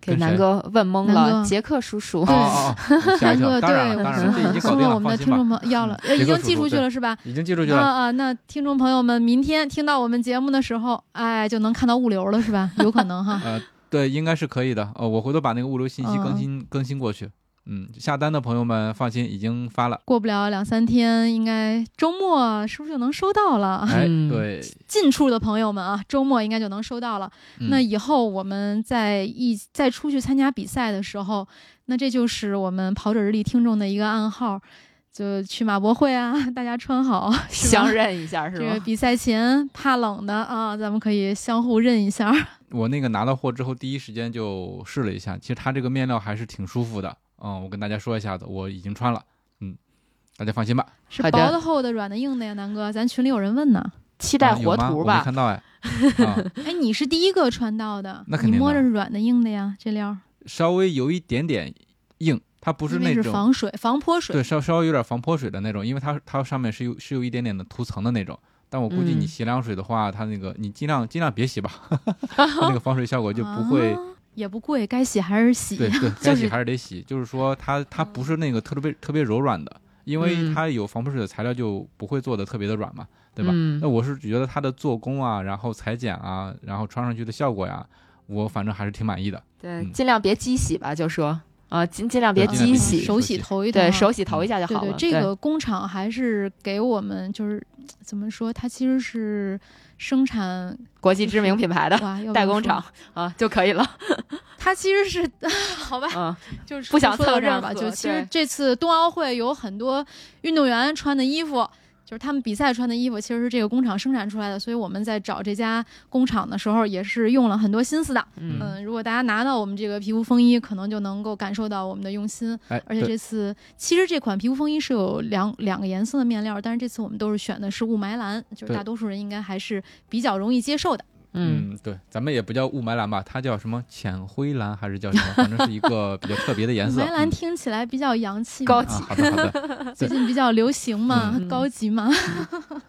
给南哥问懵 了，杰克叔叔。南哥，对，送了我们的听众朋友要了，呃，已经寄出去了是吧？已经寄出去了。啊啊，那听众朋友们，明天听到我们节目的时候，哎，就能看到物流了是吧？有可能哈。呃，对，应该是可以的。呃，我回头把那个物流信息更嗯新更新过去。嗯，下单的朋友们放心，已经发了。过不了两三天，应该周末是不是就能收到了？哎，嗯对，近处的朋友们啊，周末应该就能收到了。嗯那以后我们在一再出去参加比赛的时候，那这就是我们跑者日历听众的一个暗号，就去马博会啊，大家穿好，相认一下是吧？这个比赛前怕冷的啊，咱们可以相互认一下。我那个拿到货之后，第一时间就试了一下，其实它这个面料还是挺舒服的。嗯，我跟大家说一下子，我已经穿了。嗯，大家放心吧。是薄的、厚的、软的、硬的呀，南哥，咱群里有人问呢。期待活图吧。看到哎。啊，哎，你是第一个穿到的，那肯定你摸着是软的、硬的呀？这料稍微有一点点硬，它不是那种是防水、防泼水。对稍稍微有点防泼水的那种，因为它它上面是有是有一点点的涂层的那种。但我估计你嗯洗凉水的话，它那个你尽量尽量别洗吧，它那个防水效果就不会。啊也不贵，该洗还是洗。对对，该洗还是得洗。就是说它它不是那个特别特别柔软的，因为嗯它有防泼水的材料就不会做的特别的软嘛，对吧？嗯那我是觉得它的做工啊，然后裁剪啊，然后穿上去的效果呀，我反正还是挺满意的。对，嗯尽量别机洗吧，就说啊，尽尽量别机洗，手洗头一。对手洗头一下就对对好了。，这个工厂还是给我们就是怎么说，它其实是生产国际知名品牌的 代工厂啊就可以了。它其实是 好吧，嗯，就是不想说到这儿吧。就其实这次冬奥会有很多运动员穿的衣服。就是他们比赛穿的衣服，其实是这个工厂生产出来的，所以我们在找这家工厂的时候，也是用了很多心思的。嗯嗯，如果大家拿到我们这个皮肤风衣，可能就能够感受到我们的用心。哎，而且这次其实这款皮肤风衣是有两两个颜色的面料，但是这次我们都是选的是雾霾蓝，就是大多数人应该还是比较容易接受的。嗯嗯，对，咱们也不叫雾霾蓝吧，它叫什么浅灰蓝还是叫什么？反正是一个比较特别的颜色。雾霾蓝嗯听起来比较洋气嘛，高级，好的好的。最近比较流行嘛，嗯高级嘛。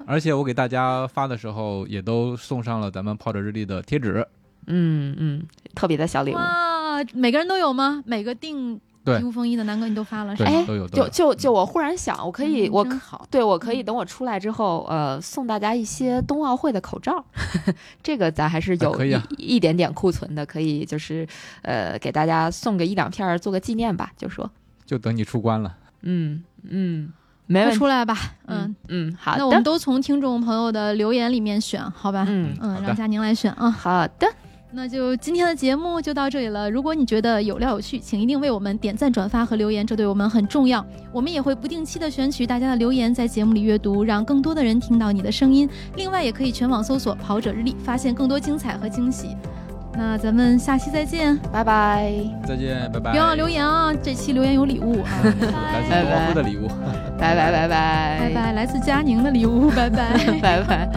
而且我给大家发的时候，也都送上了咱们泡着日历的贴纸。嗯嗯，特别的小礼物。哇，每个人都有吗？每个订对皮肤风衣的南哥你都发了是有就就就我忽然想，我可以，嗯我好。对我可以等我出来之后，呃，送大家一些冬奥会的口罩，这个咱还是有一、可以啊一点点库存的，可以就是呃给大家送个一两片儿做个纪念吧，就说，就等你出关了。嗯嗯，没问题，出来吧，嗯嗯，嗯，好那我们，都从听众朋友的留言里面选，好吧？嗯嗯，让佳宁来选啊。好的，那就今天的节目就到这里了。如果你觉得有料有趣，请一定为我们点赞、转发和留言，这对我们很重要。我们也会不定期的选取大家的留言，在节目里阅读，让更多的人听到你的声音。另外，也可以全网搜索“跑者日历”，发现更多精彩和惊喜。那咱们下期再见，拜拜，再见，拜拜。别忘了留言啊！这期留言有礼物啊！来拜自多夫的礼物。拜拜拜拜拜拜，来自佳宁的礼物，拜拜。拜拜。